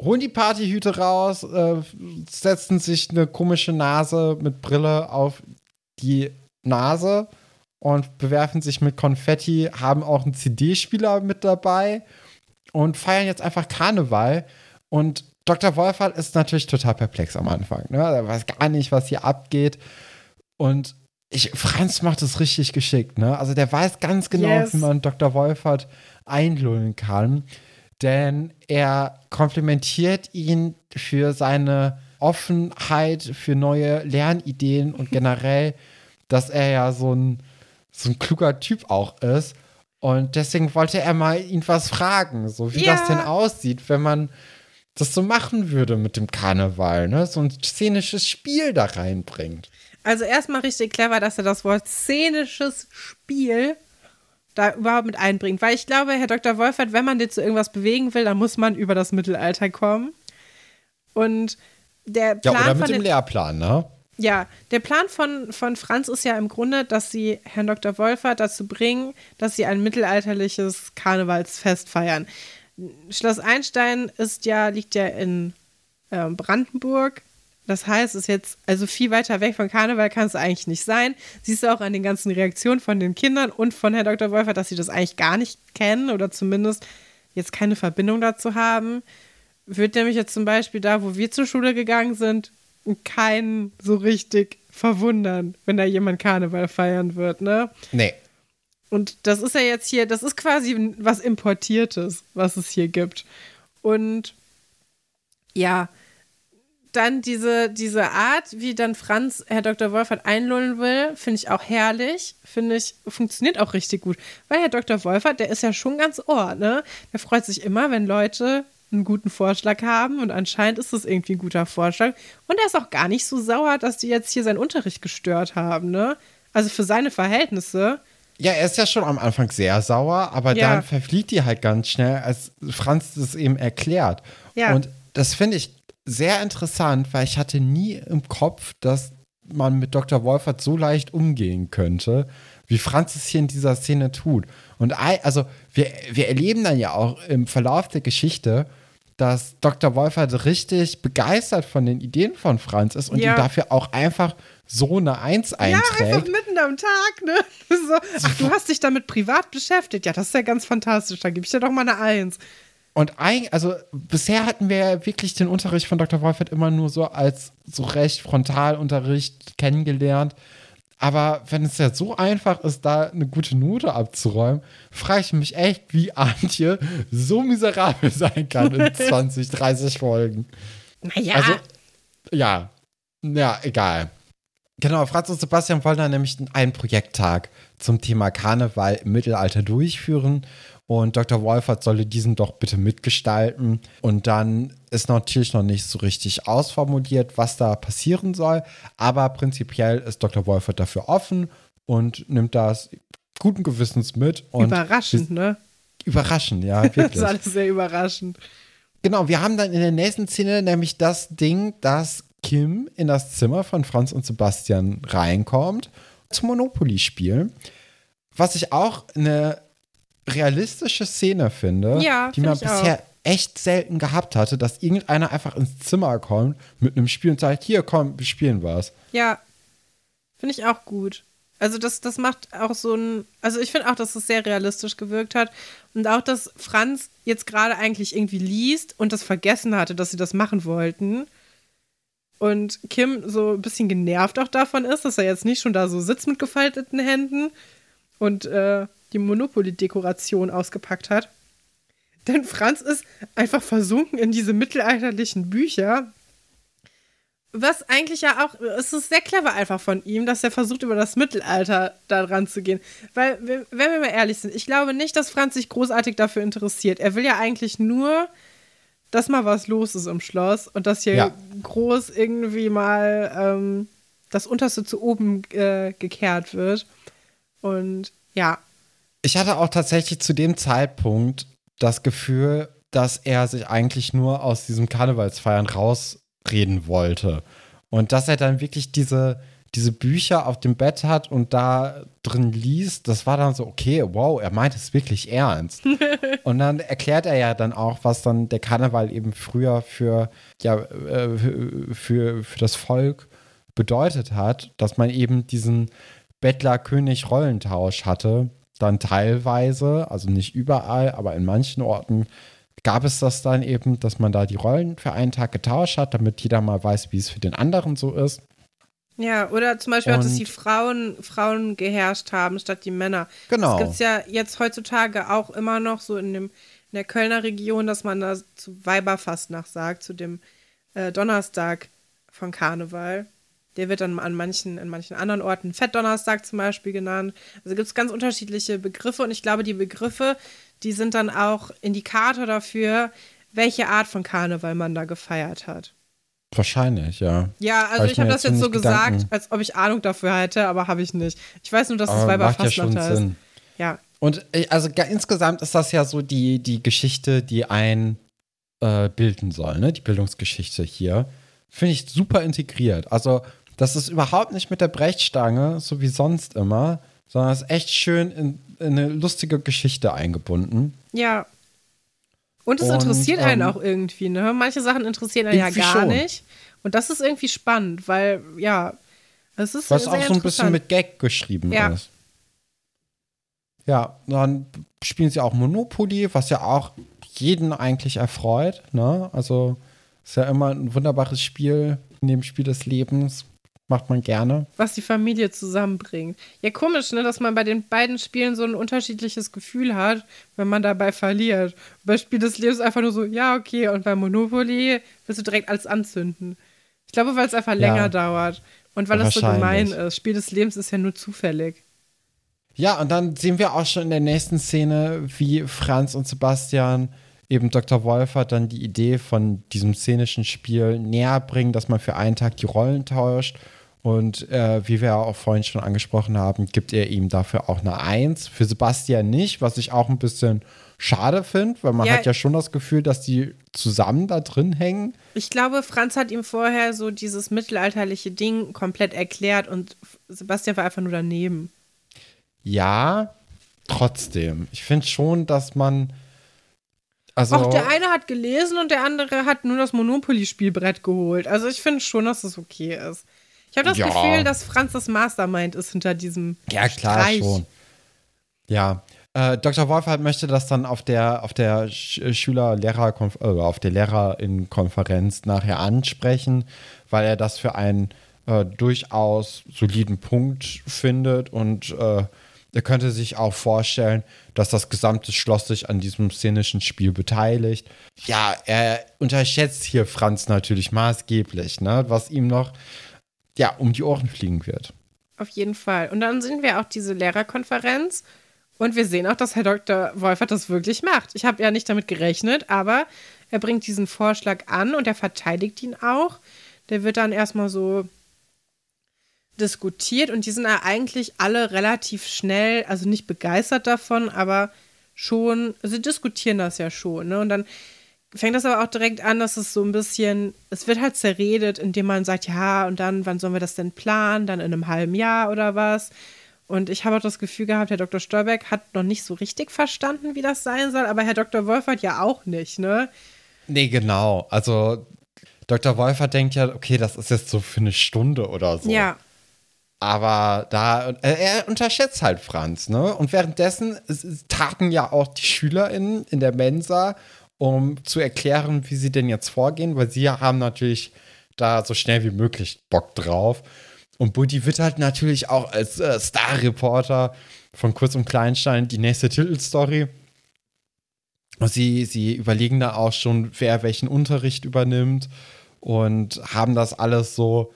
holen die Partyhüte raus, äh, setzen sich eine komische Nase mit Brille auf die Nase und bewerfen sich mit Konfetti, haben auch einen CD-Spieler mit dabei und feiern jetzt einfach Karneval. Und Dr. Wolfert ist natürlich total perplex am Anfang. Ne? Er weiß gar nicht, was hier abgeht. Und ich, Franz macht es richtig geschickt. Ne? Also der weiß ganz genau, Yes. wie man Dr. Wolfert einlullen kann. Denn er komplimentiert ihn für seine Offenheit für neue Lernideen und generell, dass er ja so ein, so ein kluger Typ auch ist. Und deswegen wollte er mal ihn was fragen, so wie Ja. das denn aussieht, wenn man das so machen würde mit dem Karneval, ne? So ein szenisches Spiel da reinbringt. Also erstmal richtig clever, dass er das Wort szenisches Spiel da überhaupt mit einbringt. Weil ich glaube, Herr Dr. Wolfert, wenn man dir zu irgendwas bewegen will, dann muss man über das Mittelalter kommen. Und der Ja, Plan oder mit von dem Lehrplan, ne? Ja, der Plan von, von Franz ist ja im Grunde, dass sie Herrn Dr. Wolfert dazu bringen, dass sie ein mittelalterliches Karnevalsfest feiern. Schloss Einstein ist ja, liegt ja in ähm, Brandenburg. Das heißt, es ist jetzt, also viel weiter weg von Karneval kann es eigentlich nicht sein. Siehst du auch an den ganzen Reaktionen von den Kindern und von Herrn Dr. Wolfert, dass sie das eigentlich gar nicht kennen oder zumindest jetzt keine Verbindung dazu haben. Wird nämlich jetzt zum Beispiel da, wo wir zur Schule gegangen sind, keinen so richtig verwundern, wenn da jemand Karneval feiern wird, ne? Nee. Und das ist ja jetzt hier, das ist quasi was Importiertes, was es hier gibt. Und ja, dann diese, diese Art, wie dann Franz Herr Dr. Wolfert einlullen will, finde ich auch herrlich. Finde ich, funktioniert auch richtig gut. Weil Herr Dr. Wolfert, der ist ja schon ganz ohr, ne? Der freut sich immer, wenn Leute einen guten Vorschlag haben und anscheinend ist es irgendwie ein guter Vorschlag. Und er ist auch gar nicht so sauer, dass die jetzt hier seinen Unterricht gestört haben, ne? Also für seine Verhältnisse. Ja, er ist ja schon am Anfang sehr sauer, aber Ja. dann verfliegt die halt ganz schnell, als Franz das eben erklärt. Ja. Und das finde ich sehr interessant, weil ich hatte nie im Kopf, dass man mit Dr. Wolfert so leicht umgehen könnte, wie Franz es hier in dieser Szene tut. Und also wir, wir erleben dann ja auch im Verlauf der Geschichte, dass Dr. Wolfert richtig begeistert von den Ideen von Franz ist und Ja. ihm dafür auch einfach so eine Eins Ja, einfach einträgt. mitten am Tag, ne? So, ach, du hast dich damit privat beschäftigt. Ja, das ist ja ganz fantastisch. Da gebe ich dir doch mal eine Eins. Und ein, also bisher hatten wir ja wirklich den Unterricht von Dr. Wolfert immer nur so als so recht Frontalunterricht kennengelernt. Aber wenn es ja so einfach ist, da eine gute Note abzuräumen, frage ich mich echt, wie Antje so miserabel sein kann in 20, 30 Folgen. Naja. Also, ja. Ja, egal. Genau, Franz und Sebastian wollen dann nämlich einen Projekttag zum Thema Karneval im Mittelalter durchführen. Und Dr. Wolfert solle diesen doch bitte mitgestalten. Und dann ist natürlich noch nicht so richtig ausformuliert, was da passieren soll. Aber prinzipiell ist Dr. Wolfert dafür offen und nimmt das guten Gewissens mit. Überraschend, ne? Überraschend, ja, wirklich. das ist alles sehr überraschend. Genau, wir haben dann in der nächsten Szene nämlich das Ding, dass Kim in das Zimmer von Franz und Sebastian reinkommt zum Monopoly spielen. Was ich auch eine realistische Szene finde, ja, die man bisher auch. echt selten gehabt hatte, dass irgendeiner einfach ins Zimmer kommt mit einem Spiel und sagt, hier, komm, wir spielen was. Ja, finde ich auch gut. Also das, das macht auch so ein, also ich finde auch, dass es sehr realistisch gewirkt hat und auch, dass Franz jetzt gerade eigentlich irgendwie liest und das vergessen hatte, dass sie das machen wollten und Kim so ein bisschen genervt auch davon ist, dass er jetzt nicht schon da so sitzt mit gefalteten Händen und äh, die Monopoly-Dekoration ausgepackt hat. Denn Franz ist einfach versunken in diese mittelalterlichen Bücher. Was eigentlich ja auch, es ist sehr clever einfach von ihm, dass er versucht, über das Mittelalter da dran zu gehen. Weil, wenn wir mal ehrlich sind, ich glaube nicht, dass Franz sich großartig dafür interessiert. Er will ja eigentlich nur, dass mal was los ist im Schloss und dass hier ja. groß irgendwie mal ähm, das Unterste zu oben äh, gekehrt wird. Und ja, ich hatte auch tatsächlich zu dem Zeitpunkt das Gefühl, dass er sich eigentlich nur aus diesem Karnevalsfeiern rausreden wollte. Und dass er dann wirklich diese, diese Bücher auf dem Bett hat und da drin liest, das war dann so, okay, wow, er meint es wirklich ernst. und dann erklärt er ja dann auch, was dann der Karneval eben früher für, ja, äh, für, für das Volk bedeutet hat, dass man eben diesen Bettler-König-Rollentausch hatte dann teilweise, also nicht überall, aber in manchen Orten gab es das dann eben, dass man da die Rollen für einen Tag getauscht hat, damit jeder mal weiß, wie es für den anderen so ist. Ja, oder zum Beispiel auch, dass die Frauen, Frauen geherrscht haben statt die Männer. Genau. Das gibt es ja jetzt heutzutage auch immer noch so in, dem, in der Kölner Region, dass man da zu Weiberfastnacht sagt, zu dem äh, Donnerstag von Karneval. Der wird dann an manchen, in manchen anderen Orten Fettdonnerstag zum Beispiel genannt. Also gibt es ganz unterschiedliche Begriffe und ich glaube, die Begriffe, die sind dann auch Indikator dafür, welche Art von Karneval man da gefeiert hat. Wahrscheinlich, ja. Ja, also hab ich habe das jetzt so Gedanken. gesagt, als ob ich Ahnung dafür hätte, aber habe ich nicht. Ich weiß nur, dass es Weiberfastnacht ja heißt. Ja. Und äh, also insgesamt ist das ja so die, die Geschichte, die ein äh, bilden soll, ne? Die Bildungsgeschichte hier. Finde ich super integriert. Also das ist überhaupt nicht mit der Brechstange, so wie sonst immer, sondern es ist echt schön in, in eine lustige Geschichte eingebunden. Ja. Und es und, interessiert ähm, einen auch irgendwie, ne? Manche Sachen interessieren einen ja gar schon. nicht. Und das ist irgendwie spannend, weil, ja, es ist Was auch so ein bisschen mit Gag geschrieben ja. ist. Ja, dann spielen sie auch Monopoly, was ja auch jeden eigentlich erfreut, ne? Also ist ja immer ein wunderbares Spiel in dem Spiel des Lebens, macht man gerne. Was die Familie zusammenbringt. Ja, komisch, ne, dass man bei den beiden Spielen so ein unterschiedliches Gefühl hat, wenn man dabei verliert. Bei Spiel des Lebens einfach nur so, ja, okay, und bei Monopoly willst du direkt alles anzünden. Ich glaube, weil es einfach länger ja. dauert und weil es so gemein ist. Spiel des Lebens ist ja nur zufällig. Ja, und dann sehen wir auch schon in der nächsten Szene, wie Franz und Sebastian eben Dr. Wolfer dann die Idee von diesem szenischen Spiel näher bringen, dass man für einen Tag die Rollen tauscht und äh, wie wir ja auch vorhin schon angesprochen haben, gibt er ihm dafür auch eine Eins. Für Sebastian nicht, was ich auch ein bisschen schade finde, weil man ja, hat ja schon das Gefühl, dass die zusammen da drin hängen. Ich glaube, Franz hat ihm vorher so dieses mittelalterliche Ding komplett erklärt und Sebastian war einfach nur daneben. Ja, trotzdem. Ich finde schon, dass man. Also, auch der eine hat gelesen und der andere hat nur das Monopoly-Spielbrett geholt. Also ich finde schon, dass es das okay ist. Ich habe das ja. Gefühl, dass Franz das Mastermind ist hinter diesem. Ja, klar Streich. schon. Ja. Äh, Dr. Wolfhard möchte das dann auf der, auf der Schüler-Lehrer, äh, auf der Lehrerinnenkonferenz nachher ansprechen, weil er das für ein äh, durchaus soliden Punkt findet und äh, er könnte sich auch vorstellen, dass das gesamte Schloss sich an diesem szenischen Spiel beteiligt. Ja, er unterschätzt hier Franz natürlich maßgeblich, ne, was ihm noch ja, um die Ohren fliegen wird. Auf jeden Fall. Und dann sehen wir auch diese Lehrerkonferenz und wir sehen auch, dass Herr Dr. Wolfert das wirklich macht. Ich habe ja nicht damit gerechnet, aber er bringt diesen Vorschlag an und er verteidigt ihn auch. Der wird dann erstmal so diskutiert und die sind ja eigentlich alle relativ schnell, also nicht begeistert davon, aber schon, sie diskutieren das ja schon. Ne? Und dann fängt das aber auch direkt an, dass es so ein bisschen, es wird halt zerredet, indem man sagt, ja, und dann, wann sollen wir das denn planen? Dann in einem halben Jahr oder was? Und ich habe auch das Gefühl gehabt, Herr Dr. Stolberg hat noch nicht so richtig verstanden, wie das sein soll, aber Herr Dr. Wolfert ja auch nicht, ne? Nee, genau. Also Dr. Wolfert denkt ja, okay, das ist jetzt so für eine Stunde oder so. Ja. Aber da, er unterschätzt halt Franz, ne? Und währenddessen es, es taten ja auch die SchülerInnen in der Mensa, um zu erklären, wie sie denn jetzt vorgehen, weil sie haben natürlich da so schnell wie möglich Bock drauf. Und Buddy wird halt natürlich auch als äh, Star-Reporter von Kurz und Kleinstein die nächste Titelstory. Sie, sie überlegen da auch schon, wer welchen Unterricht übernimmt und haben das alles so,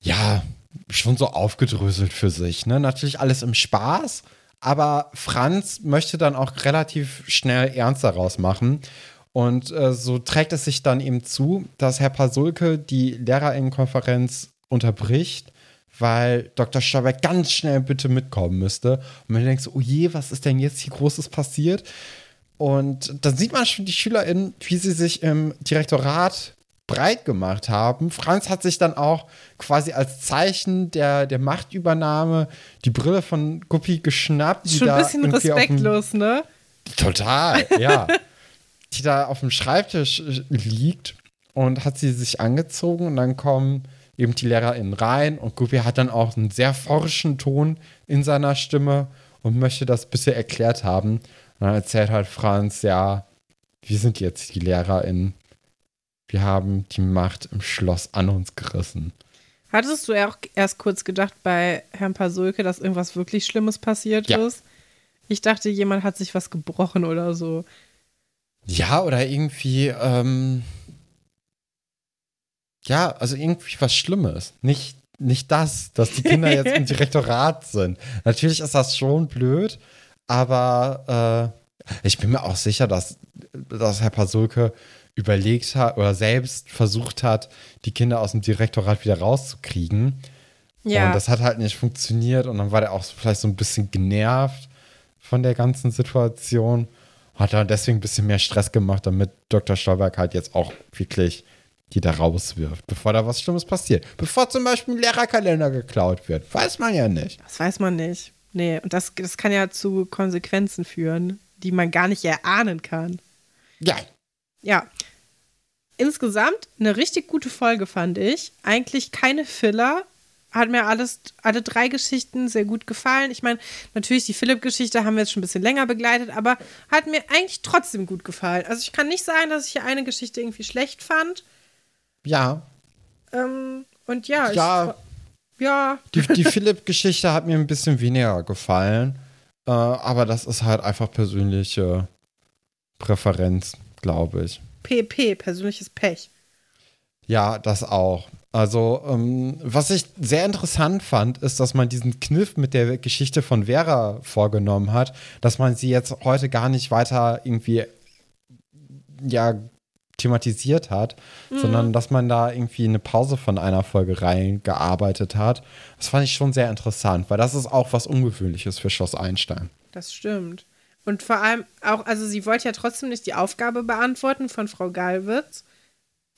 ja, schon so aufgedröselt für sich. Ne? Natürlich alles im Spaß, aber Franz möchte dann auch relativ schnell ernst daraus machen. Und äh, so trägt es sich dann eben zu, dass Herr Pasulke die Lehrerinnenkonferenz unterbricht, weil Dr. Stolberg ganz schnell bitte mitkommen müsste. Und man denkt so, oh je, was ist denn jetzt hier Großes passiert? Und dann sieht man schon die SchülerInnen, wie sie sich im Direktorat breit gemacht haben. Franz hat sich dann auch quasi als Zeichen der, der Machtübernahme die Brille von Guppi geschnappt. Schon ein bisschen respektlos, dem, ne? Total, ja. die da auf dem Schreibtisch äh, liegt und hat sie sich angezogen und dann kommen eben die LehrerInnen rein und Guppi hat dann auch einen sehr forschen Ton in seiner Stimme und möchte das bisschen erklärt haben. Und dann erzählt halt Franz, ja, wir sind jetzt die LehrerInnen. Wir haben die Macht im Schloss an uns gerissen. Hattest du ja auch erst kurz gedacht bei Herrn Pasulke, dass irgendwas wirklich Schlimmes passiert ja. ist? Ich dachte, jemand hat sich was gebrochen oder so. Ja, oder irgendwie, ähm, ja, also irgendwie was Schlimmes. Nicht, nicht das, dass die Kinder jetzt im Direktorat sind. Natürlich ist das schon blöd, aber äh, ich bin mir auch sicher, dass, dass Herr Pasulke überlegt hat oder selbst versucht hat, die Kinder aus dem Direktorat wieder rauszukriegen. Ja. Und das hat halt nicht funktioniert und dann war der auch vielleicht so ein bisschen genervt von der ganzen Situation. Hat dann deswegen ein bisschen mehr Stress gemacht, damit Dr. Stolberg halt jetzt auch wirklich die da rauswirft, bevor da was Schlimmes passiert. Bevor zum Beispiel ein Lehrerkalender geklaut wird. Weiß man ja nicht. Das weiß man nicht. Nee, und das, das kann ja zu Konsequenzen führen, die man gar nicht erahnen kann. Ja. Ja. Insgesamt eine richtig gute Folge, fand ich. Eigentlich keine Filler. Hat mir alles, alle drei Geschichten sehr gut gefallen. Ich meine, natürlich die Philipp-Geschichte haben wir jetzt schon ein bisschen länger begleitet, aber hat mir eigentlich trotzdem gut gefallen. Also ich kann nicht sagen, dass ich hier eine Geschichte irgendwie schlecht fand. Ja. Ähm, und ja, ja. Ich, ja. Die, die Philipp-Geschichte hat mir ein bisschen weniger gefallen. Äh, aber das ist halt einfach persönliche Präferenz, glaube ich. PP, persönliches Pech. Ja, das auch. Also, ähm, was ich sehr interessant fand, ist, dass man diesen Kniff mit der Geschichte von Vera vorgenommen hat, dass man sie jetzt heute gar nicht weiter irgendwie ja thematisiert hat, mhm. sondern dass man da irgendwie eine Pause von einer Folge reingearbeitet hat. Das fand ich schon sehr interessant, weil das ist auch was Ungewöhnliches für Schloss Einstein. Das stimmt. Und vor allem auch, also sie wollte ja trotzdem nicht die Aufgabe beantworten von Frau Galwitz.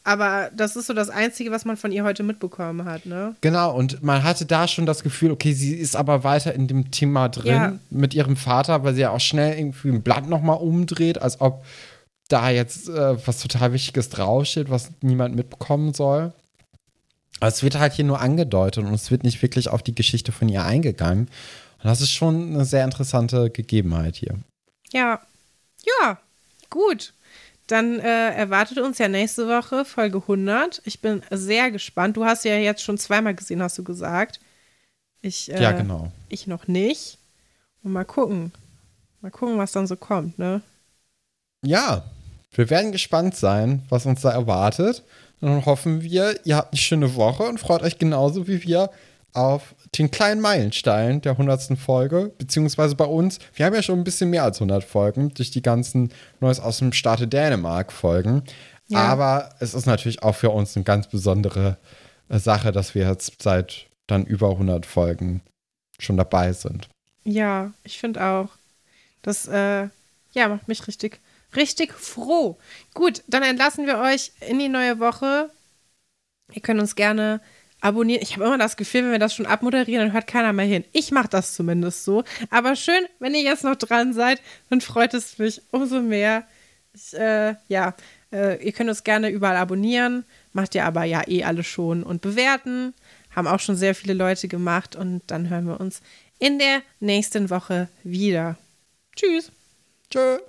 Aber das ist so das Einzige, was man von ihr heute mitbekommen hat, ne? Genau, und man hatte da schon das Gefühl, okay, sie ist aber weiter in dem Thema drin ja. mit ihrem Vater, weil sie ja auch schnell irgendwie ein Blatt nochmal umdreht, als ob da jetzt äh, was total Wichtiges draufsteht, was niemand mitbekommen soll. Aber es wird halt hier nur angedeutet und es wird nicht wirklich auf die Geschichte von ihr eingegangen. Und das ist schon eine sehr interessante Gegebenheit hier. Ja. Ja, gut. dann äh, erwartet uns ja nächste Woche Folge 100. Ich bin sehr gespannt. Du hast ja jetzt schon zweimal gesehen, hast du gesagt. Ich, äh, ja, genau. Ich noch nicht. Und mal gucken. Mal gucken, was dann so kommt, ne? Ja, wir werden gespannt sein, was uns da erwartet. Und dann hoffen wir, ihr habt eine schöne Woche und freut euch genauso wie wir auf den kleinen Meilenstein der 100. Folge, beziehungsweise bei uns. Wir haben ja schon ein bisschen mehr als 100 Folgen durch die ganzen Neues aus dem Staate Dänemark Folgen. Ja. Aber es ist natürlich auch für uns eine ganz besondere äh, Sache, dass wir jetzt seit dann über 100 Folgen schon dabei sind. Ja, ich finde auch. Das, äh, ja, macht mich richtig, richtig froh. Gut, dann entlassen wir euch in die neue Woche. Ihr könnt uns gerne abonnieren. Ich habe immer das Gefühl, wenn wir das schon abmoderieren, dann hört keiner mehr hin. Ich mache das zumindest so. Aber schön, wenn ihr jetzt noch dran seid, dann freut es mich umso mehr. Ich, äh, ja, äh, ihr könnt uns gerne überall abonnieren. Macht ihr aber ja eh alle schon und bewerten. Haben auch schon sehr viele Leute gemacht. Und dann hören wir uns in der nächsten Woche wieder. Tschüss. Tschüss.